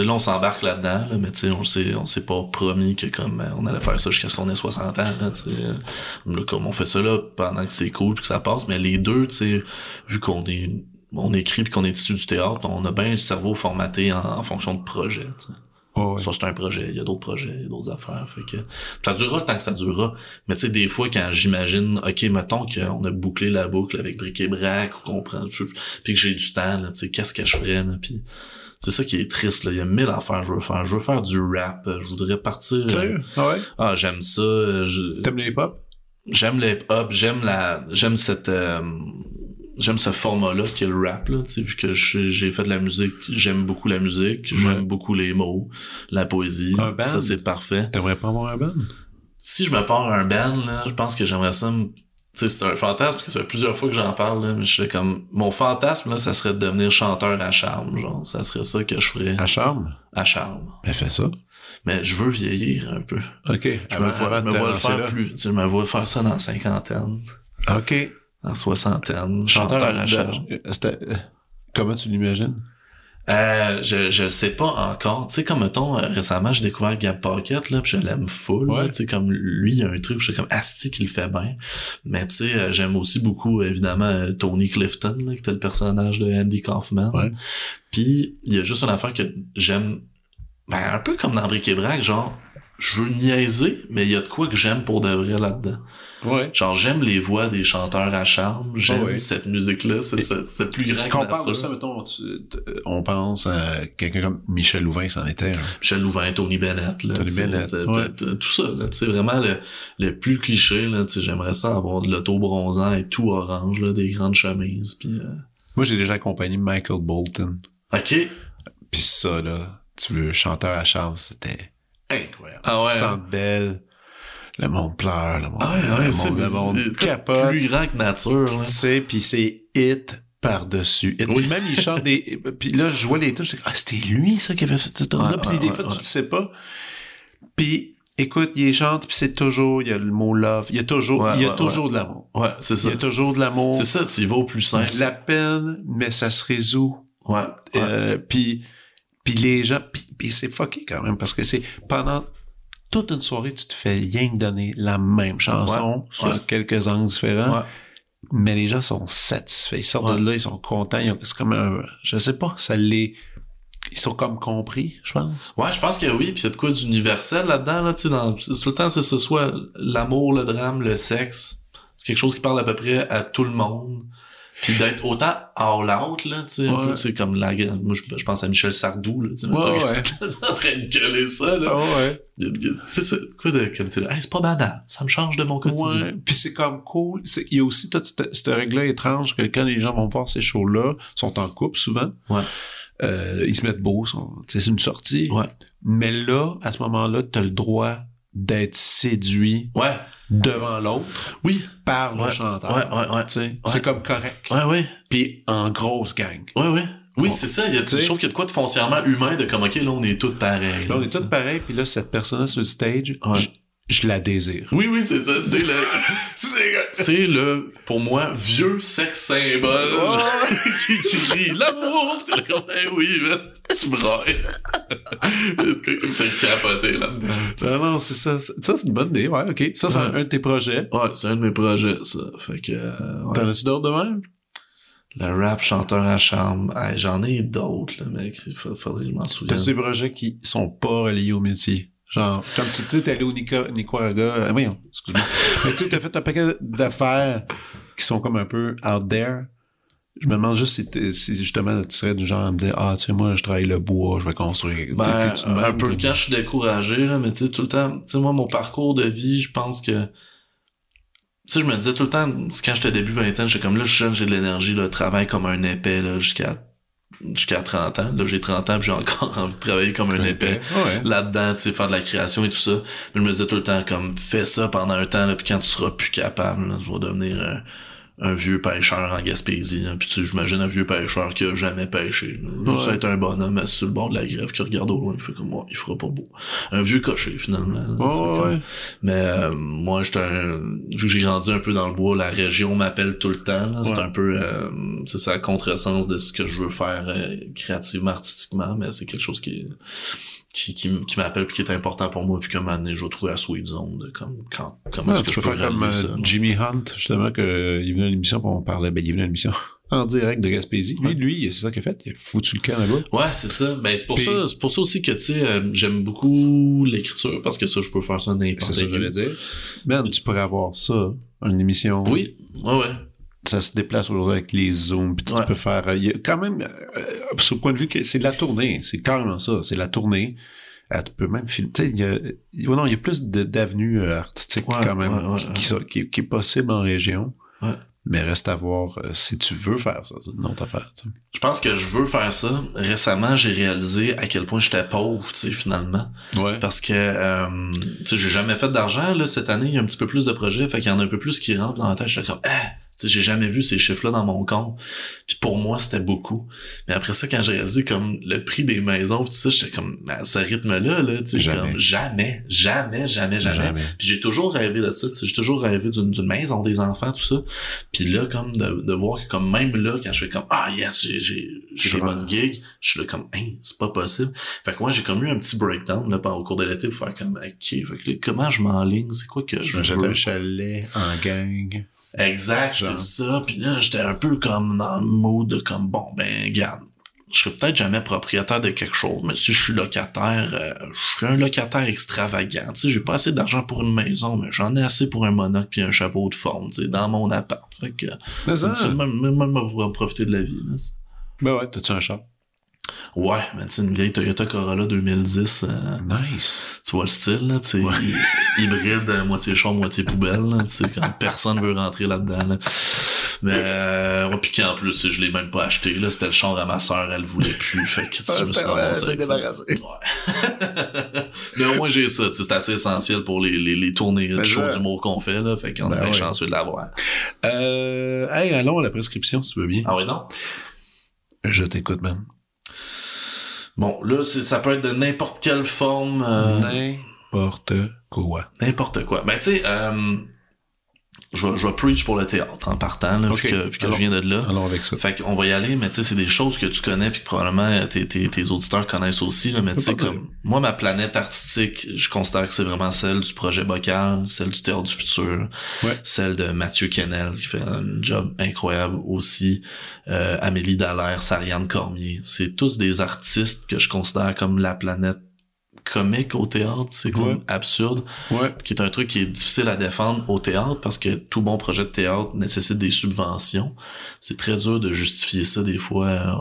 là, on s'embarque là-dedans, là, mais tu sais, on s'est, on s'est pas promis que comme, euh, on allait faire ça jusqu'à ce qu'on ait 60 ans, là, tu sais. euh, comme on fait ça là pendant que c'est cool puis que ça passe, mais les deux, tu sais, vu qu'on est, on écrit puis qu'on est issu du théâtre, on a bien le cerveau formaté en, en fonction de projet, tu sais. Ça, c'est un projet. Il y a d'autres projets, il y a d'autres affaires. Fait que ça durera le temps que ça durera. Mais tu sais, des fois, quand j'imagine, OK, mettons qu'on a bouclé la boucle avec Bric et Brac ou qu'on prend, puis que j'ai du temps, là, tu sais, qu'est-ce que je ferais, là, puis c'est ça qui est triste, là. Il y a mille affaires que je veux faire. Je veux faire du rap. Je voudrais partir. euh, Sérieux? Ah ouais? ah, j'aime ça. euh, je- T'aimes les hip-hop? j'aime le hip-hop, j'aime la, j'aime cette, euh, j'aime ce format-là qui est le rap, là, tu sais, vu que j'ai fait de la musique, j'aime beaucoup la musique, j'aime beaucoup les mots, la poésie. Un band? Ça, c'est parfait. T'aimerais pas avoir un band? Si je me pars un band, là, je pense que j'aimerais ça me sais, c'est un fantasme, parce que ça fait plusieurs fois que j'en parle, là, mais je suis comme, mon fantasme, là, ça serait de devenir chanteur à charme, genre, ça serait ça que je ferais. À charme? À charme. Mais fais ça. Mais je veux vieillir un peu. OK. Je me, vois, me vois le faire plus, tu sais, je me vois faire ça dans la cinquantaine. OK. En soixantaine. Chanteur, à charme. Euh, comment tu l'imagines? Euh, je je sais pas encore. Tu sais, comme mettons, euh, récemment, j'ai découvert Gab Pocket, là, pis je l'aime full. Tu sais, comme lui, il y a un truc, je suis comme Asti qu'il fait bien. Mais tu sais, euh, j'aime aussi beaucoup, évidemment, Tony Clifton, là, qui était le personnage de Andy Kaufman. Ouais. Puis il y a juste une affaire que j'aime ben, un peu comme dans Brick et Brac, genre, je veux niaiser, mais il y a de quoi que j'aime pour de vrai là-dedans. Ouais. Genre, j'aime les voix des chanteurs à charme, j'aime cette musique-là, c'est plus grand Quand on parle de ça, mettons, on pense à quelqu'un comme Michel Louvain, c'en était un. Michel Louvain, Tony Bennett, là. Tony Bennett, Tout ça, là, tu sais, vraiment le, le plus cliché, là, tu j'aimerais ça avoir de l'auto bronzant et tout orange, là, des grandes chemises, puis euh... Moi, j'ai déjà accompagné Michael Bolton. OK. Puis ça, là, tu veux, chanteur à charme, c'était incroyable. Ah ouais. Hein? Le monde pleure, le monde, ah ouais, le, monde le monde capote. Plus grand que nature, Tu sais, puis c'est hit par-dessus. Oui. Même il chante des... [LAUGHS] Puis là, je vois les touches, je dis, ah, c'était lui, ça, qui avait fait ce tour-là. puis des fois, tu le sais pas. Puis, écoute, il chante, puis c'est toujours, il y a le mot love. Il y a toujours, il y a toujours de l'amour. Ouais, c'est ça. Il y a toujours de l'amour. C'est ça, tu vas au plus simple. De la peine, mais ça se résout. Ouais. Euh, puis, puis les gens, puis, c'est fucké quand même, parce que c'est pendant toute une soirée, tu te fais rien que donner la même chanson sur quelques angles différents. Mais les gens sont satisfaits. Ils sortent de là, ils sont contents. C'est comme un, je sais pas, ça les, ils sont comme compris, je pense. Ouais, je pense que oui. Puis il y a de quoi d'universel là-dedans, là, tu sais, dans, tout le temps, c'est ce soit l'amour, le drame, le sexe. C'est quelque chose qui parle à peu près à tout le monde. Puis d'être autant all out, là, tu sais, un peu, tu sais, comme la, moi, je, pense à Michel Sardou, là, tu sais, ouais, ouais. [LAUGHS] en train de gueuler ça, là. Ouais. C'est ça, quoi de, comme tu dis, hey, c'est pas banal, ça me change de mon quotidien. Puis c'est comme cool, il y a aussi toute cette, règle-là étrange que quand les gens vont voir ces shows-là, sont en couple souvent. Ouais. Euh, ils se mettent beaux, c'est une sortie. Ouais. Mais là, à ce moment-là, t'as le droit d'être séduit ouais. devant l'autre oui. par le chanteur. Ouais ouais c'est comme correct. Ouais ouais. Puis en grosse gang. Ouais ouais. Oui, c'est ça. Il y a, je trouve qu'il y a de quoi de foncièrement humain de comme, OK, là, on est tous pareils. Là, on est tous pareils, puis là, cette personne-là sur le stage, je, la désire. Oui, oui, c'est ça. C'est le, c'est le, pour moi, vieux sexe symbole oh. [LAUGHS] qui, qui crie l'amour. Ben oui, ben, tu brailles. qui me fait capoter là-dedans. Non, non, c'est ça. Ça, c'est une bonne idée. Ouais, OK. Ça, c'est un, un de tes projets. Ouais, c'est un de mes projets, ça. Fait que, euh, ouais. T'en as-tu d'autres de même? Le rap chanteur à charme. Hey, J'en ai d'autres, là, mec. Faudrait que je m'en souvienne. T'as des projets qui sont pas reliés au métier? Genre, comme tu sais, t'es allé au Nicaragua, euh, voyons, excuse-moi. [LAUGHS] Mais tu sais, t'as fait un paquet d'affaires qui sont comme un peu out there. Je me demande juste si, si justement tu serais du genre à me dire Ah, tu sais, moi, je travaille le bois, je vais construire. Ben, un peu quand je suis découragé, là, mais tu sais, tout le temps, tu sais, moi, mon parcours de vie, je pense que tu sais, je me disais tout le temps, quand j'étais début vingtaine, j'étais comme là, je j'ai de l'énergie, là, travaille comme un épais, là, jusqu'à jusqu'à 30 ans. Là, j'ai 30 ans, j'ai encore [LAUGHS] envie de travailler comme un épais ouais. là-dedans, tu sais, faire de la création et tout ça. Mais je me disais tout le temps, comme, fais ça pendant un temps, là, puis quand tu seras plus capable, là, tu vas devenir un, un vieux pêcheur en Gaspésie. Puis tu j'imagine un vieux pêcheur qui a jamais pêché. Là. Juste être un bonhomme assis sur le bord de la grève qui regarde au loin, il fait comme moi, il fera pas beau. Un vieux cocher, finalement. Là, comme... Mais euh, moi, j'étais un. Vu que j'ai grandi un peu dans le bois, la région m'appelle tout le temps. Là. C'est un peu euh, c'est ça contresens de ce que je veux faire euh, créativement, artistiquement, mais c'est quelque chose qui est qui, qui, qui m'appelle puis qui est important pour moi puis que maintenant je vais trouver la sweet zone de comme quand comment ouais, est-ce que je peux faire comme ça, euh, Jimmy Hunt justement que euh, il est venu à l'émission pour on parlait ben il est venu à l'émission [LAUGHS] en direct de Gaspésie. Lui lui c'est ça qu'il a fait il a foutu le camp là-bas. Ouais c'est ça. Ben c'est pour puis, ça c'est pour ça aussi que tu sais euh, j'aime beaucoup l'écriture parce que ça je peux faire ça n'importe c'est ça que j'allais dire. Man tu pourrais avoir ça une émission. Oui. Ouais ouais ça se déplace aujourd'hui avec les zooms puis ouais. tu peux faire il y a quand même euh, sur le point de vue que c'est de la tournée c'est carrément ça c'est la tournée euh, tu peux même filmer. Tu sais, il y a, oh non, il y a plus d'avenues euh, artistiques ouais, quand même ouais, qui, qui, qui, qui, est possible en région. Ouais. Mais reste à voir euh, si tu veux faire ça, c'est une autre affaire. Je pense que je veux faire ça. Récemment, j'ai réalisé à quel point j'étais pauvre, tu sais, finalement. Ouais. Parce que, euh, tu sais, j'ai jamais fait d'argent, là, cette année, il y a un petit peu plus de projets, fait qu'il y en a un peu plus qui rentrent dans la tête, j'étais comme, ah! j'ai jamais vu ces chiffres-là dans mon compte. Puis pour moi, c'était beaucoup. Mais après ça, quand j'ai réalisé comme le prix des maisons, tout ça, j'étais comme à ce rythme-là, là, tu sais, Jamais. comme jamais, jamais, jamais, jamais. Jamais. Puis j'ai toujours rêvé de ça, tu sais, j'ai toujours rêvé d'une maison, des enfants, tout ça. Puis là, comme de, de voir que comme même là, quand je fais comme ah yes, j'ai j'ai des bonnes gigs, je suis là comme hein, c'est pas possible. Fait que moi, j'ai comme eu un petit breakdown là pendant au cours de l'été pour faire comme ok, fait que là, comment je m'enligne, c'est quoi que je Je veux? un chalet en gang. Exact, c'est ça. Puis là, j'étais un peu comme dans le mood de comme bon ben garde. Je serai peut-être jamais propriétaire de quelque chose, mais si je suis locataire, euh, je suis un locataire extravagant. Tu sais, j'ai pas assez d'argent pour une maison, mais j'en ai assez pour un monocle puis un chapeau de forme, tu sais, dans mon appart. Fait que Mais ça, même, même, profiter de la vie. Là. ben ouais, t'as-tu un chat? Ouais, mais tu une vieille Toyota Corolla 2010, euh, Nice. tu vois le style, là, tu sais, hy- hybride, euh, moitié char, moitié poubelle, là, tu sais, quand personne veut rentrer là-dedans, là. Mais, euh, ouais, puis qu'en plus, je l'ai même pas acheté, là, c'était le char à ma sœur, elle voulait plus, [LAUGHS] fait que, tu sais, Ah, me ouais, débarrassé. Ouais. [LAUGHS] Mais au moins, j'ai ça, tu sais, c'est assez essentiel pour les, les, les tournées de show ça. d'humour qu'on fait, là, fait qu'on Ben est bien ouais. chanceux de l'avoir. Euh, hey, allons à la prescription, si tu veux bien. Ah ouais, non? Je t'écoute, Ben. Bon, là, c'est- ça peut être de n'importe quelle forme, euh, N'importe quoi. N'importe quoi. Ben, tu sais, euh, je je preach pour le théâtre en partant, là, Ok. vu que, vu que Alors. je viens de là. Allons avec ça. Fait qu'on va y aller, mais tu sais, c'est des choses que tu connais puis que probablement tes, tes, tes auditeurs connaissent aussi, là, mais tu sais, comme, moi, ma planète artistique, je considère que c'est vraiment celle du projet Bocal, celle du Théâtre du Futur, Ouais. celle de Mathieu Kennel, qui fait un job incroyable aussi, euh, Amélie Dallaire, Sariane Cormier. C'est tous des artistes que je considère comme la planète comique au théâtre, c'est comme Ouais. absurde Ouais. qui est un truc qui est difficile à défendre au théâtre parce que tout bon projet de théâtre nécessite des subventions. C'est très dur de justifier ça des fois euh,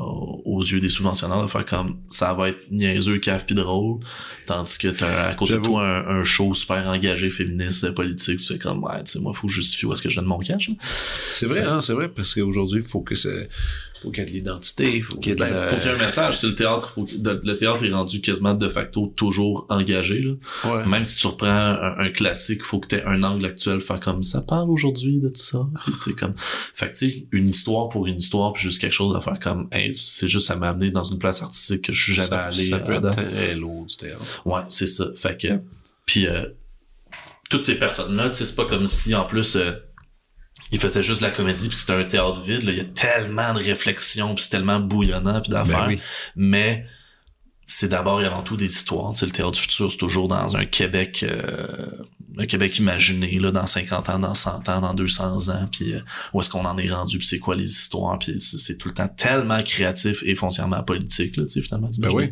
aux yeux des subventionneurs de faire comme ça va être niaiseux, cave pis drôle, tandis que t'as à côté de toi un, un show super engagé, féministe, politique, tu fais comme ouais, tu sais moi faut que je justifie où est-ce que je donne mon cash. C'est vrai, hein, c'est vrai, parce qu'aujourd'hui, il faut que ça, faut qu'il y ait de l'identité, faut qu'il y ait de la- faut qu'il y ait un message. C'est le théâtre, faut le théâtre est rendu quasiment de facto toujours engagé là. Ouais. Même si tu reprends un, un classique, faut que tu aies un angle actuel, faire comme ça parle aujourd'hui de tout ça. Sais, comme, fait que tu sais, une histoire pour une histoire, puis juste quelque chose à faire comme, hey, c'est juste ça m'a amené dans une place artistique que je suis jamais ça, allé. ça peut avant. être très lourd du théâtre. Ouais, c'est ça. Fait que, puis euh, toutes ces personnes-là, tu sais, c'est pas comme si en plus euh, ils faisaient juste de la comédie puis c'était un théâtre vide. là. Il y a tellement de réflexions puis c'est tellement bouillonnant puis d'affaires. Ben oui. Mais c'est d'abord et avant tout des histoires. C'est le théâtre du futur, c'est toujours dans un Québec, euh, un Québec imaginé là, dans 50 ans, dans 100 ans, dans 200 ans. Puis euh, où est-ce qu'on en est rendu puis c'est quoi les histoires. Puis c'est tout le temps tellement créatif et foncièrement politique là, tu sais finalement. Ben oui.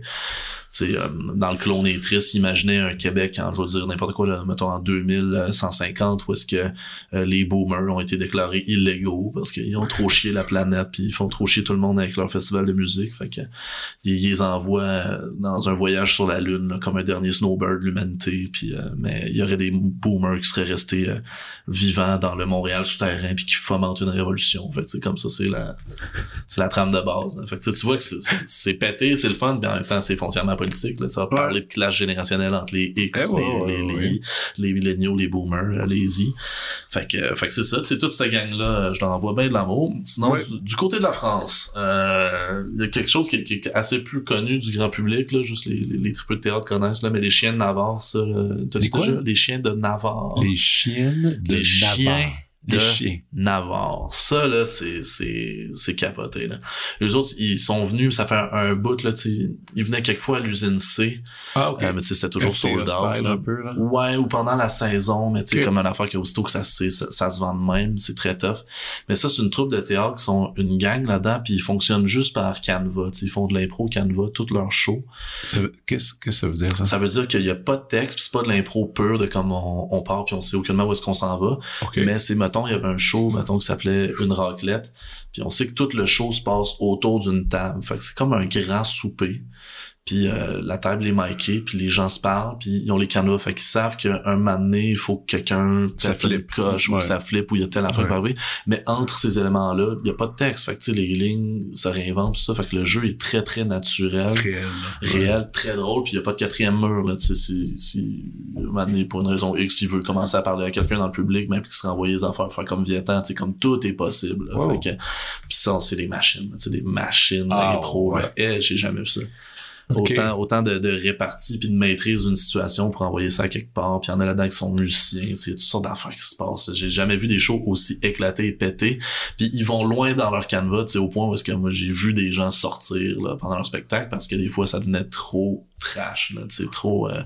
Euh, dans le clone est triste, imaginez un Québec en, je veux dire, n'importe quoi, là, mettons en 2150, où est-ce que euh, les boomers ont été déclarés illégaux parce qu'ils ont trop chié la planète, puis ils font trop chier tout le monde avec leur festival de musique, fait que ils, ils les envoient euh, dans un voyage sur la Lune, là, comme un dernier snowbird de l'humanité, puis euh, mais il y aurait des boomers qui seraient restés euh, vivants dans le Montréal souterrain, puis qui fomentent une révolution. Fait que c'est comme ça, c'est la c'est la trame de base. là. Fait que tu sais, tu vois que c'est- c'est c'est pété, c'est le fun, mais en même temps c'est foncièrement politique. Là. Ça va Ouais. parler de classe générationnelle entre les X, Eh ouais, les, ouais, les, ouais. les, les milléniaux, les boomers, euh, les Z. Fait que, euh, fait que c'est ça, tu sais, toute cette gang-là, je leur envoie bien de l'amour. Sinon, Ouais. du, du côté de la France, euh, il y a quelque chose qui, est- qui est assez plus connu du grand public, là, juste les, les, les triples de théâtre connaissent, là, mais les chiens de Navarre, ça, Les quoi? déjà? Les chiens de Navarre. Les chiennes de Les chiens. De. Navarre. Ça, là, c'est, c'est, c'est capoté, là. Les autres, ils sont venus, ça fait un, un bout, là, tu ils venaient quelquefois à l'usine C, Ah, ok. euh, mais tu sais, c'était toujours sold out, là. un peu, là. Ouais, ou pendant la saison, mais tu sais, comme une affaire que ça, se sait, ça, ça se vend de même, c'est très tough. Mais ça, c'est une troupe de théâtre qui sont une gang là-dedans, puis ils fonctionnent juste par Canva, tu sais, ils font de l'impro Canva, tout leur show. Ça veut- Qu'est-ce que ça veut dire, ça? Ça veut dire qu'il y a pas de texte, puis c'est pas de l'impro pur de comme on, on part puis on sait aucunement où est-ce qu'on s'en va. OK. Mais c'est, il y avait un show, mettons, qui s'appelait Une raclette. Puis on sait que tout le show se passe autour d'une table. Fait c'est comme un grand souper. Puis euh, la table est micée, puis les gens se parlent, puis ils ont les canevas, fait qu'ils savent qu'un moment donné, il faut que quelqu'un Ça flippe. coche ou Ouais. ça flippe ou il y a telle affaire Ouais. Mais entre ces éléments-là, il y a pas de texte, fait que tu sais, les lignes se réinventent, tout ça, fait que le jeu est très très naturel Réel. réel, très drôle, puis il y a pas de quatrième mur, là, tu sais, si, si, un donné, pour une raison X, il veut commencer à parler à quelqu'un dans le public, même qu'il se renvoie les affaires, faire comme Vietnam, tu sais, comme tout est possible, là. Wow. Fait que, pis ça, c'est des machines, sais, des machines Ah, d'impro, ouais. là. Eh, j'ai jamais vu ça. Autant, de, de répartie puis de maîtrise d'une situation pour envoyer ça quelque part, puis il y en a là-dedans qui sont musiciens, c'est toutes sortes d'affaires qui se passent. J'ai jamais vu des shows aussi éclatés et pétés. Puis ils vont loin dans leur canevas, au point où est-ce que moi j'ai vu des gens sortir là, pendant leur spectacle parce que des fois ça devenait trop trash, là, tu sais, trop. euh,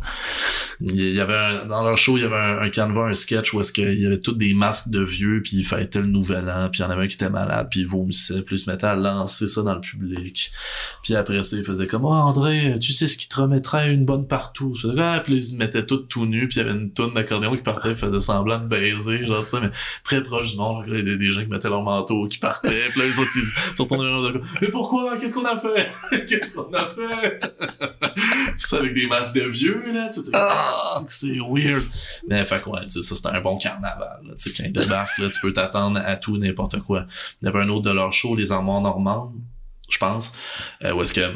Il y avait un- dans leur show, il y avait un, un canevas, un sketch où est-ce qu'il y avait tous des masques de vieux, puis ils fêtaient le nouvel an, puis il y en avait un qui était malade, puis il vomissait, puis il se mettait à lancer ça dans le public. Puis après ça, il faisait comme, oh André, tu sais ce qui te remettrait une bonne partout. Puis, ah, ils se mettaient tout tout nus, puis il y avait une toune d'accordéon qui partait, il faisait semblant de baiser, genre, tu sais, mais très proche du monde. Il y des, des gens qui mettaient leur manteau, qui partaient, puis là, les autres, ils vers eux, mais pourquoi? Qu'est-ce qu'on a fait? [LAUGHS] Qu'est-ce qu'on a fait? Ça avec des masques de vieux, là, tu sais, ah, c'est que c'est weird. Mais, fait que, ouais, tu sais, ça, c'était un bon carnaval, là, tu sais, quand ils débarquent, là, tu peux t'attendre à tout, n'importe quoi. Il y avait un autre de leur show, Les Armoires Normandes, je pense, euh, où est-ce que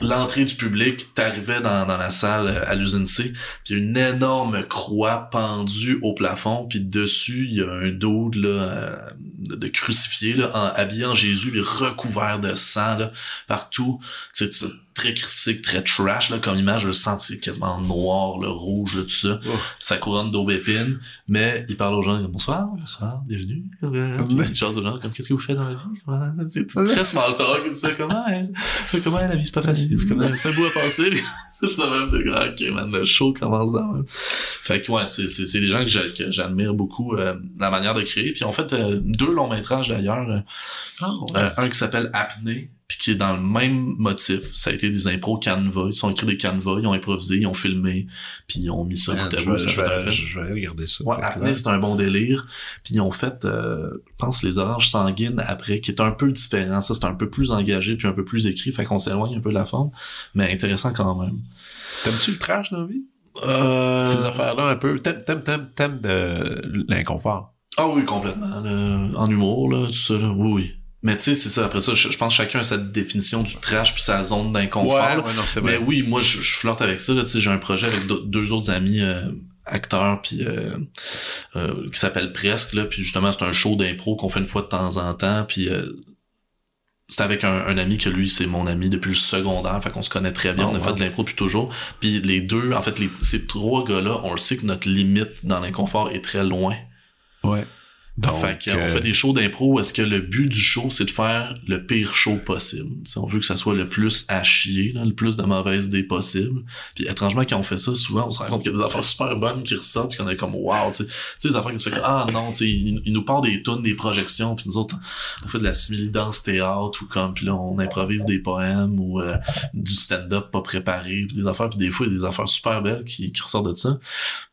l'entrée du public, t'arrivais dans, dans la salle euh, à l'usine C, puis une énorme croix pendue au plafond, puis dessus, il y a un dos là, euh, de, crucifié, là, en, habillé en Jésus, puis recouvert de sang là, partout. Tu sais, très critique, très trash là, comme image, je le sens c'est quasiment noir, le rouge, là, tout ça. Oh. Sa couronne d'aubépine, mais il parle aux gens, bonsoir, bonsoir, bienvenue. Puis il jase aux gens, comme, qu'est-ce que vous faites dans la vie? C'est [LAUGHS] très small talk, tu sais, comment, hein, comment la vie? C'est pas facile, comment c'est un bout à passer? [LAUGHS] Ça même de grand, ok, man, le show commence dans même. Fait que ouais, c'est, c'est, c'est des gens que, j'a- que j'admire beaucoup, euh, la manière de créer. Puis en fait euh, deux longs métrages d'ailleurs. euh, euh, un qui s'appelle Apnée, puis qui est dans le même motif. Ça a été des impros canevas. Ils ont écrit des canevas, ils ont improvisé, ils ont filmé, puis ils ont mis ça bout à je, bout, je, vais, regarder ça. Ouais, Apnée, c'est un bon délire. Puis ils ont fait, euh, je pense, les oranges sanguines après, qui est un peu différent. Ça, c'est un peu plus engagé, puis un peu plus écrit, fait qu'on s'éloigne un peu de la forme, mais intéressant quand même. T'aimes-tu le trash dans la vie? Euh... Ces affaires-là, un peu. T'aimes, t'aimes, t'aimes, t'aimes de l'inconfort. Ah oui, complètement. En humour, là, tout ça, là, oui, oui. Mais tu sais, c'est ça. Après ça, je, je pense que chacun a sa définition du trash puis sa zone d'inconfort. là. ouais, Mais oui, moi, je, je flirte avec ça. Là, tu sais, j'ai un projet avec deux autres amis euh, acteurs puis euh, euh, qui s'appelle Presque. Là, puis justement, c'est un show d'impro qu'on fait une fois de temps en temps. Puis euh, c'est avec un, un ami que lui, c'est mon ami depuis le secondaire. Fait qu'on se connaît très bien. Oh, on a wow. fait de l'impro depuis toujours. Puis les deux, en fait, les, ces trois gars-là, on le sait que notre limite dans l'inconfort est très loin. Ouais. Donc, fait euh, fait des shows d'impro est-ce que le but du show, c'est de faire le pire show possible. T'sais, on veut que ça soit le plus à chier, là, le plus de mauvaises idées possible. Puis étrangement, quand on fait ça, souvent, on se rend compte qu'il y a des affaires super bonnes qui ressortent, qu'on est comme wow, tu sais, des affaires qui se fait ah non, tu sais, il, il nous part des tonnes, des projections, puis nous autres, on fait de la simili-danse théâtre ou comme, puis là, on improvise des poèmes ou euh, du stand-up pas préparé, puis des affaires, puis des fois, il y a des affaires super belles qui, qui ressortent de ça.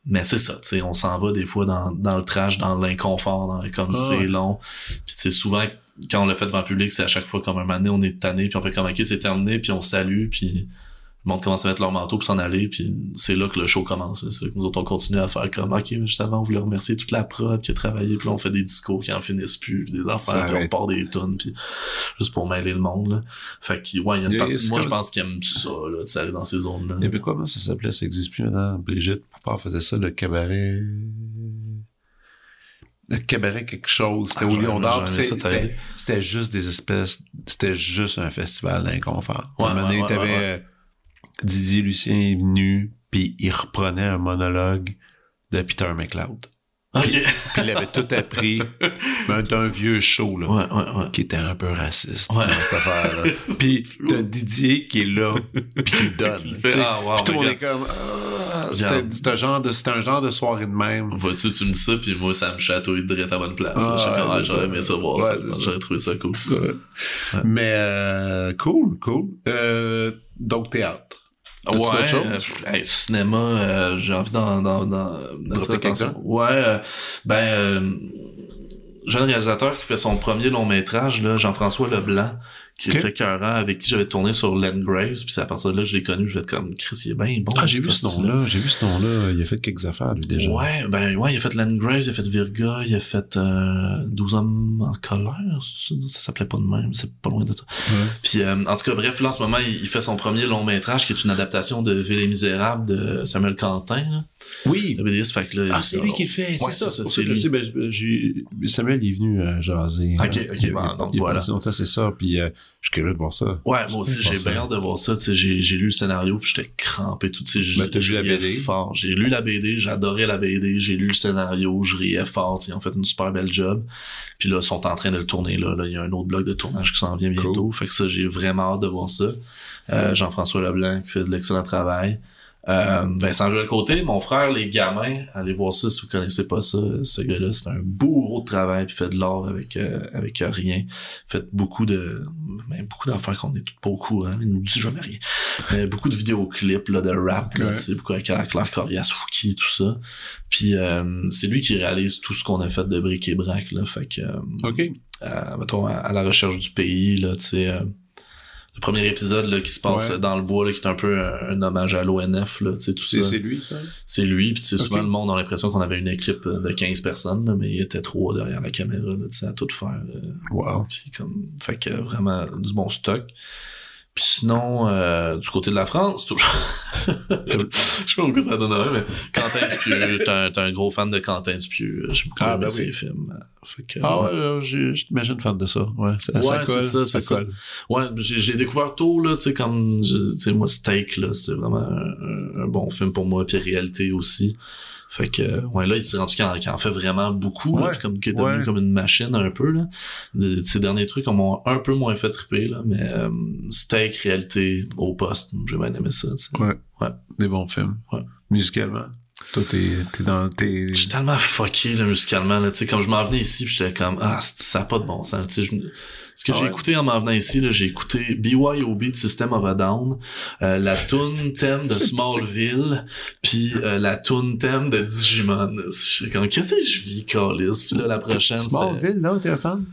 Mais c'est ça, tu sais, on s'en va des fois dans, dans le trash, dans l'inconfort, les comme Ah c'est long. Puis tu sais, souvent, quand on le fait devant le public, c'est à chaque fois comme un donné, on est tanné, puis on fait comme, ok, c'est terminé, puis on salue, puis le monde commence à mettre leur manteau pour s'en aller, puis c'est là que le show commence. C'est là que nous autres, on continue à faire comme, ok, mais juste avant, on voulait remercier toute la prod qui a travaillé, puis là, on fait des discours qui en finissent plus, puis des affaires, puis on part des tunes, puis juste pour mêler le monde, là. Fait que, ouais, il y a une partie c'est de moi, je pense, qui aime ça, là, de s'aller dans ces zones-là. Il y avait quoi, moi, ça s'appelait, ça existe plus maintenant. Brigitte Poupard faisait ça, le cabaret. Le cabaret quelque chose. C'était Ah, au Lion d'Or. C'était juste des espèces. C'était juste un festival d'inconfort. Ouais, ouais, ouais, t'avais Didier Lucien est venu, puis il reprenait un monologue de Peter McLeod. Ok. Puis il avait tout appris [LAUGHS] ben, d'un vieux show, là. Ouais, ouais, ouais. Qui était un peu raciste dans cette affaire-là. [LAUGHS] Puis t'as Didier qui est là, puis qui le [LAUGHS] donne. Qui fait, ah, wow, puis tout le monde est comme ah, c'est un genre de soirée de même. Vois-tu, tu me dis ça, puis moi, ça me chatouille de direct à bonne place. Ah, ah, j'aurais aimé ça voir ça. J'aurais trouvé ça cool. Mais euh, cool, cool. Euh, donc théâtre. Ouais, d'autres choses? euh, hey, cinéma, euh, j'ai envie d'en, d'en, d'en? Ouais, euh, ben, euh, jeune réalisateur qui fait son premier long métrage, là, Jean-François Leblanc, qui était écœurant, avec qui j'avais tourné sur Len Graves, puis c'est à partir de là que je l'ai connu, je vais être comme, Chris, il est bien bon. Ah, j'ai vu ce nom-là, j'ai vu ce nom-là, il a fait quelques affaires, lui, déjà. Ouais, ben, ouais, il a fait Len Graves, il a fait Virga, il a fait, euh, 12 hommes en colère, ça s'appelait pas de même, c'est pas loin de ça. Puis, euh, en tout cas, bref, là, en ce moment, il, fait son premier long métrage, qui est une adaptation de Ville et Misérable de Samuel Quentin, là. Oui. Le fait que là, ah, c'est lui qui fait, ouais, c'est ça. ça c'est lui. Sais, ben, Samuel, est venu euh, jaser. Ok, ok, il, ben, donc il, voilà. longtemps, c'est ça, puis euh, je suis curieux de voir ça. Ouais, moi aussi, j'ai bien hâte de voir ça. Tu sais, j'ai, j'ai lu le scénario, puis j'étais crampé tout. Tu sais, Ben, t'as lu la BD? fort. J'ai lu la BD, j'adorais la BD, j'ai lu le scénario, je riais fort. Ils ont fait une super belle job. Puis là, ils sont en train de le tourner. Là, là, il y a un autre bloc de tournage qui s'en vient bientôt. Cool. Fait que ça, j'ai vraiment hâte de voir ça. Euh, Jean-François Leblanc qui fait de l'excellent travail. Euh, Vincent Joël Côté, mon frère, les gamins, allez voir ça si vous connaissez pas ça. Ce gars-là, c'est un bourreau de travail puis fait de l'art avec euh, avec rien. Fait beaucoup de ben, beaucoup d'affaires qu'on est toutes pas au courant. Il nous dit jamais rien. Mais beaucoup de vidéoclips là, de rap, là, tu sais, beaucoup avec Claire Corias, Fouki, tout ça. Puis euh, c'est lui qui réalise tout ce qu'on a fait de bric et brac là. Fait que euh, OK. euh, mettons, à, à la recherche du pays, là, tu sais, euh, le premier épisode là, qui se passe Ouais. euh, dans le bois, là, qui est un peu un, un hommage à l'ONF, là, tu sais, tout C'est, ça. c'est lui, ça? C'est lui, puis tu sais, Ok. souvent le monde a l'impression qu'on avait une équipe euh, de 15 personnes, là, mais il était trois derrière la caméra, là, tu sais, à tout faire. euh, Wow. puis comme, fait que vraiment du bon stock. Puis sinon, euh, du côté de la France, toujours... [LAUGHS] Je sais pas pourquoi ça donne rien, mais Quentin Dupieux, [LAUGHS] t'es un, gros fan de Quentin Dupieux. J'aime beaucoup Ah, aimé ben ses oui. films. euh, Fait que, Ah ouais. euh, j'ai- je t'imagine fan de ça. Ouais, ça, Ouais, ça c'est colle. ça, c'est ça. colle. Ouais, j'ai j'ai découvert tôt, là, tu sais, comme, tu sais, moi, Steak, là, c'était vraiment un, un- un bon film pour moi, puis Réalité aussi. Fait que, ouais, là, il s'est rendu qu'il en, qu'il en fait vraiment beaucoup, là, Ouais, comme, qu'il est devenu ouais. comme une machine un peu, là. De- ces derniers trucs m'ont un peu moins fait triper, là, mais euh, Steak, Réalité, au poste, j'ai bien aimé ça, tu sais. Ouais. Ouais. Des bons films. Ouais. Musicalement. Toi, t'es, t'es dans, t'es... Je suis tellement fucké là, musicalement là, tu sais comme je m'en venais ici, j'étais comme ah ça a pas de bon sens, tu sais ce que Ah j'ai ouais? écouté en m'en venant ici j'ai écouté BYOB de System of a Down, euh, la tune thème de [LAUGHS] Smallville, puis euh, la tune thème de Digimon. Comme qu'est-ce que je vis Carlis, puis là la prochaine Smallville, là, t'es un fan?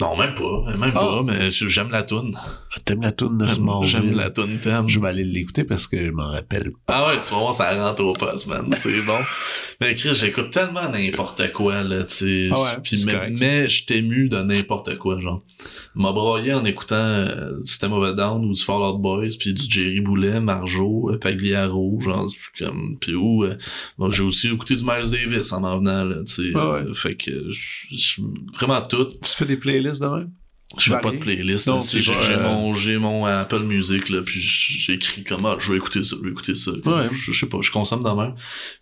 Non, même pas, même Ah. pas, mais j'aime la tune. Ah, T'aimes la toune de Smallville? J'aime la tune thème. Je vais aller l'écouter parce que je m'en rappelle. Ah ouais, tu vas voir, ça rentre au poste, man. C'est bon. Mais Chris, j'écoute tellement n'importe quoi, là, tu sais. Ah ouais, Puis, mais, mais je t'ai ému de n'importe quoi, genre. M'a broyé en écoutant euh, du System of a Down ou du Fall Out Boys, puis du Jerry Boulet, Marjo, euh, Pagliaro, genre, comme, puis où, euh, bon, j'ai aussi écouté du Miles Davis en m'en venant, là, tu sais. Ah ouais. Fait que, je- je- vraiment tout. Tu fais des playlists? De même? Je fais pas de playlist. Non, là, c'est j'ai euh, mon, j'ai mon Apple Music, là, puis j'écris comme, ah, je vais écouter ça, je vais écouter ça. Comme, Ouais. je, je sais pas, je consomme de même.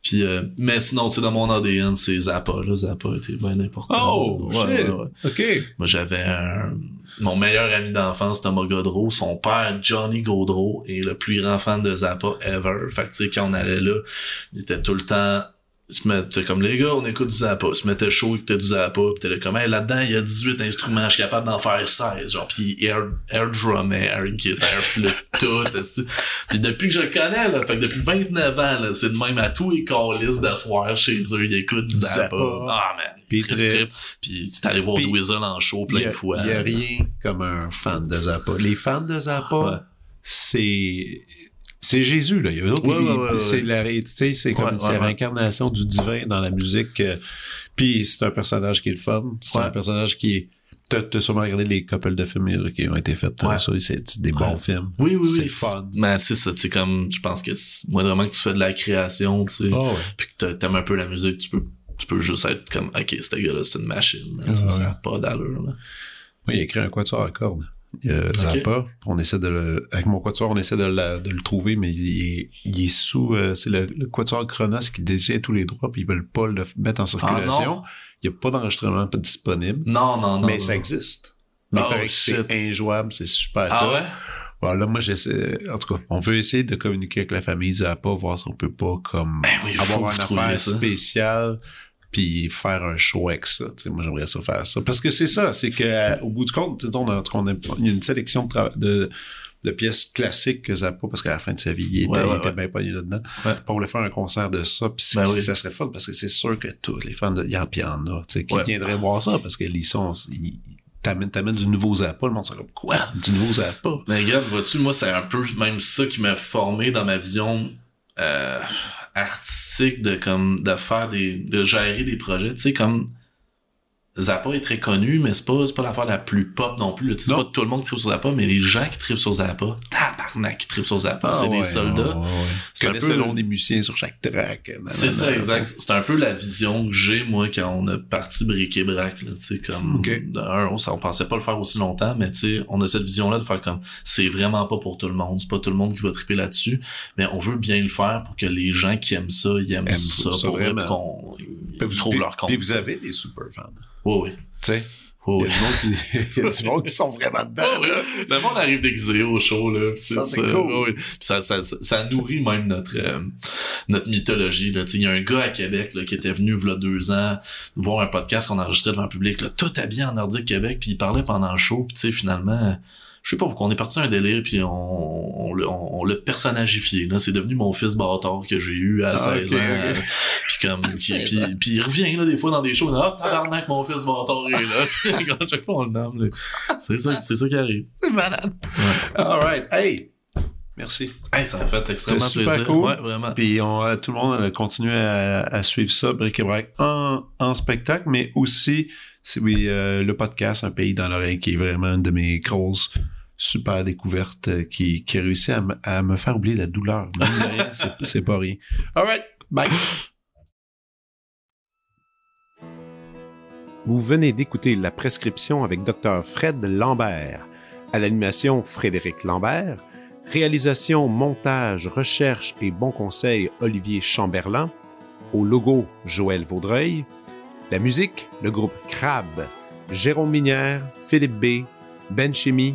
Puis, euh, mais sinon, tu sais, dans mon ADN, c'est Zappa, là. Zappa était bien important. Oh, Ouais, shit! ouais. OK. Moi, j'avais un... Mon meilleur ami d'enfance, Thomas Godreau, son père, Johnny Godreau, est le plus grand fan de Zappa ever. Fait que, tu sais, quand on allait là, il était tout le temps... Se mettait comme les gars, on écoute du Zappa. Se mettait chaud, écoutait du Zappa. Pis t'es là comme, hey, là-dedans, il y a 18 instruments, je suis capable d'en faire 16. Genre, pis air, air drum, air guitar, flûte, [LAUGHS] tout. Puis depuis que je connais, là, fait que depuis 29 ans, là, c'est de même à tous les callistes d'asseoir chez eux, ils écoutent du Zappa. Zappa. Ah, man. Puis trip, très-. Puis t'es allé voir Dweezil en show plein de fois. il y a rien comme un fan de Zappa. Les fans de Zappa, Ouais. c'est c'est Jésus là. Il y a d'autres Ouais, ouais, c'est la réalité, c'est comme c'est la réincarnation du divin dans la musique. Puis c'est un personnage qui est le fun. C'est un personnage qui est T'as t'as sûrement regardé les couples de films là, qui ont été faits. euh, Ouais. ça, c'est c'est des bons Ouais. films. Oui, oui, C'est oui. fun. Mais c'est ça, tu sais, comme, je pense que c'est- moi, vraiment que tu fais de la création, tu sais, Oh, ouais. puis que t'a- t'aimes un peu la musique, tu peux, tu peux juste être comme, ok, ce gars-là, c'est une machine, là, Ah, ça n'a pas d'allure, là. Oui, il a écrit un quatuor à cordes. Il y a Zappa. On essaie de le, avec mon quatuor, on essaie de, la- de le trouver, mais il est, il est sous, euh, c'est le, le quatuor Chronos qui détient tous les droits, puis ils veulent pas le mettre en circulation. non? il n'y a pas d'enregistrement pas disponible, Non, non, non. mais non. ça existe. Mais Oh, il paraît que c'est injouable, c'est super Ah tough. ouais? Voilà, moi j'essaie, en tout cas, on peut essayer de communiquer avec la famille Zappa, voir si on peut pas comme Ben oui, avoir une affaire ça. spéciale puis faire un show avec ça. Moi, j'aimerais ça faire ça. Parce que c'est ça, c'est que euh, au bout du compte, on a, on a- il y a une sélection de, tra- de, de pièces classiques que Zappa, parce qu'à la fin de sa vie, il était, Ouais, ouais, il était ouais. bien pogné là-dedans. On voulait faire un concert de ça, puis Ben oui. ça serait fun, parce que c'est sûr que tous les fans de... Il y en, puis il y en a, tu sais, qui viendraient voir ça, parce que les sons, ils t'amènes, t'amènes du nouveau Zappa, le monde comme quoi? Du nouveau Zappa? Mais regarde, vois-tu, moi, c'est un peu même ça qui m'a formé dans ma vision euh, artistique de comme de faire des. de gérer des projets. Tu sais, comme Zappa est très connu, mais c'est pas, c'est pas l'affaire la plus pop non plus. C'est pas tout le monde qui tripe sur Zappa, mais les gens qui tripent sur Zappa, tabarnak qui tripent sur Zappa, c'est des soldats. C'est un peu le nom des musiciens sur chaque track. C'est ça, exact. C'est un peu la vision que j'ai, moi, quand on a parti briquer brac, là, tu sais, comme, un, on, on pensait pas le faire aussi longtemps, mais tu sais, on a cette vision-là de faire comme, c'est vraiment pas pour tout le monde, c'est pas tout le monde qui va triper là-dessus, mais on veut bien le faire pour que les gens qui aiment ça, ils aiment, ça, pour vraiment. qu'on, ils trouvent leur compte. Et vous avez des super fans. Oui, oui. Tu sais? Oh, il, y a du monde qui, [LAUGHS] il y a du monde qui sont vraiment dedans. Oh, là. Le monde arrive déguisé au show. Là. Ça, c'est cool. Oh, oui. ça, ça, ça, nourrit même notre, euh, notre mythologie. Là. Il y a un gars à Québec là, qui était venu il deux ans voir un podcast qu'on enregistrait devant le public, là, tout habillé en Nordique Québec, puis il parlait pendant le show, puis finalement je sais pas pourquoi on est parti à un délire puis on, on, on, l'a personnagifié là c'est devenu mon fils bâtard que j'ai eu à 16 ah, ans euh, puis comme [LAUGHS] puis, puis, il revient là des fois dans des shows ah tabarnak mon fils bâtard est là tu sais [LAUGHS] quand chaque fois on le nomme c'est ça c'est ça qui arrive c'est malade ouais. alright hey Merci. Hey, ça m'a fait extrêmement super plaisir. Cool. Ouais, vraiment. Puis on, euh, tout le monde a continué à, à suivre ça, Bric et Brac, en, en spectacle, mais aussi c'est oui, euh, le podcast Un pays dans l'oreille qui est vraiment une de mes grosses super découverte euh, qui, qui a réussi à, à me faire oublier la douleur. [LAUGHS] c'est pas rien. Alright, bye. Vous venez d'écouter la prescription avec Dr. Fred Lambert. À l'animation, Frédéric Lambert. Réalisation, montage, recherche et bon conseil, Olivier Chamberlain. Au logo, Joël Vaudreuil. La musique, le groupe Crab. Jérôme Minière, Philippe B, Ben Chimie,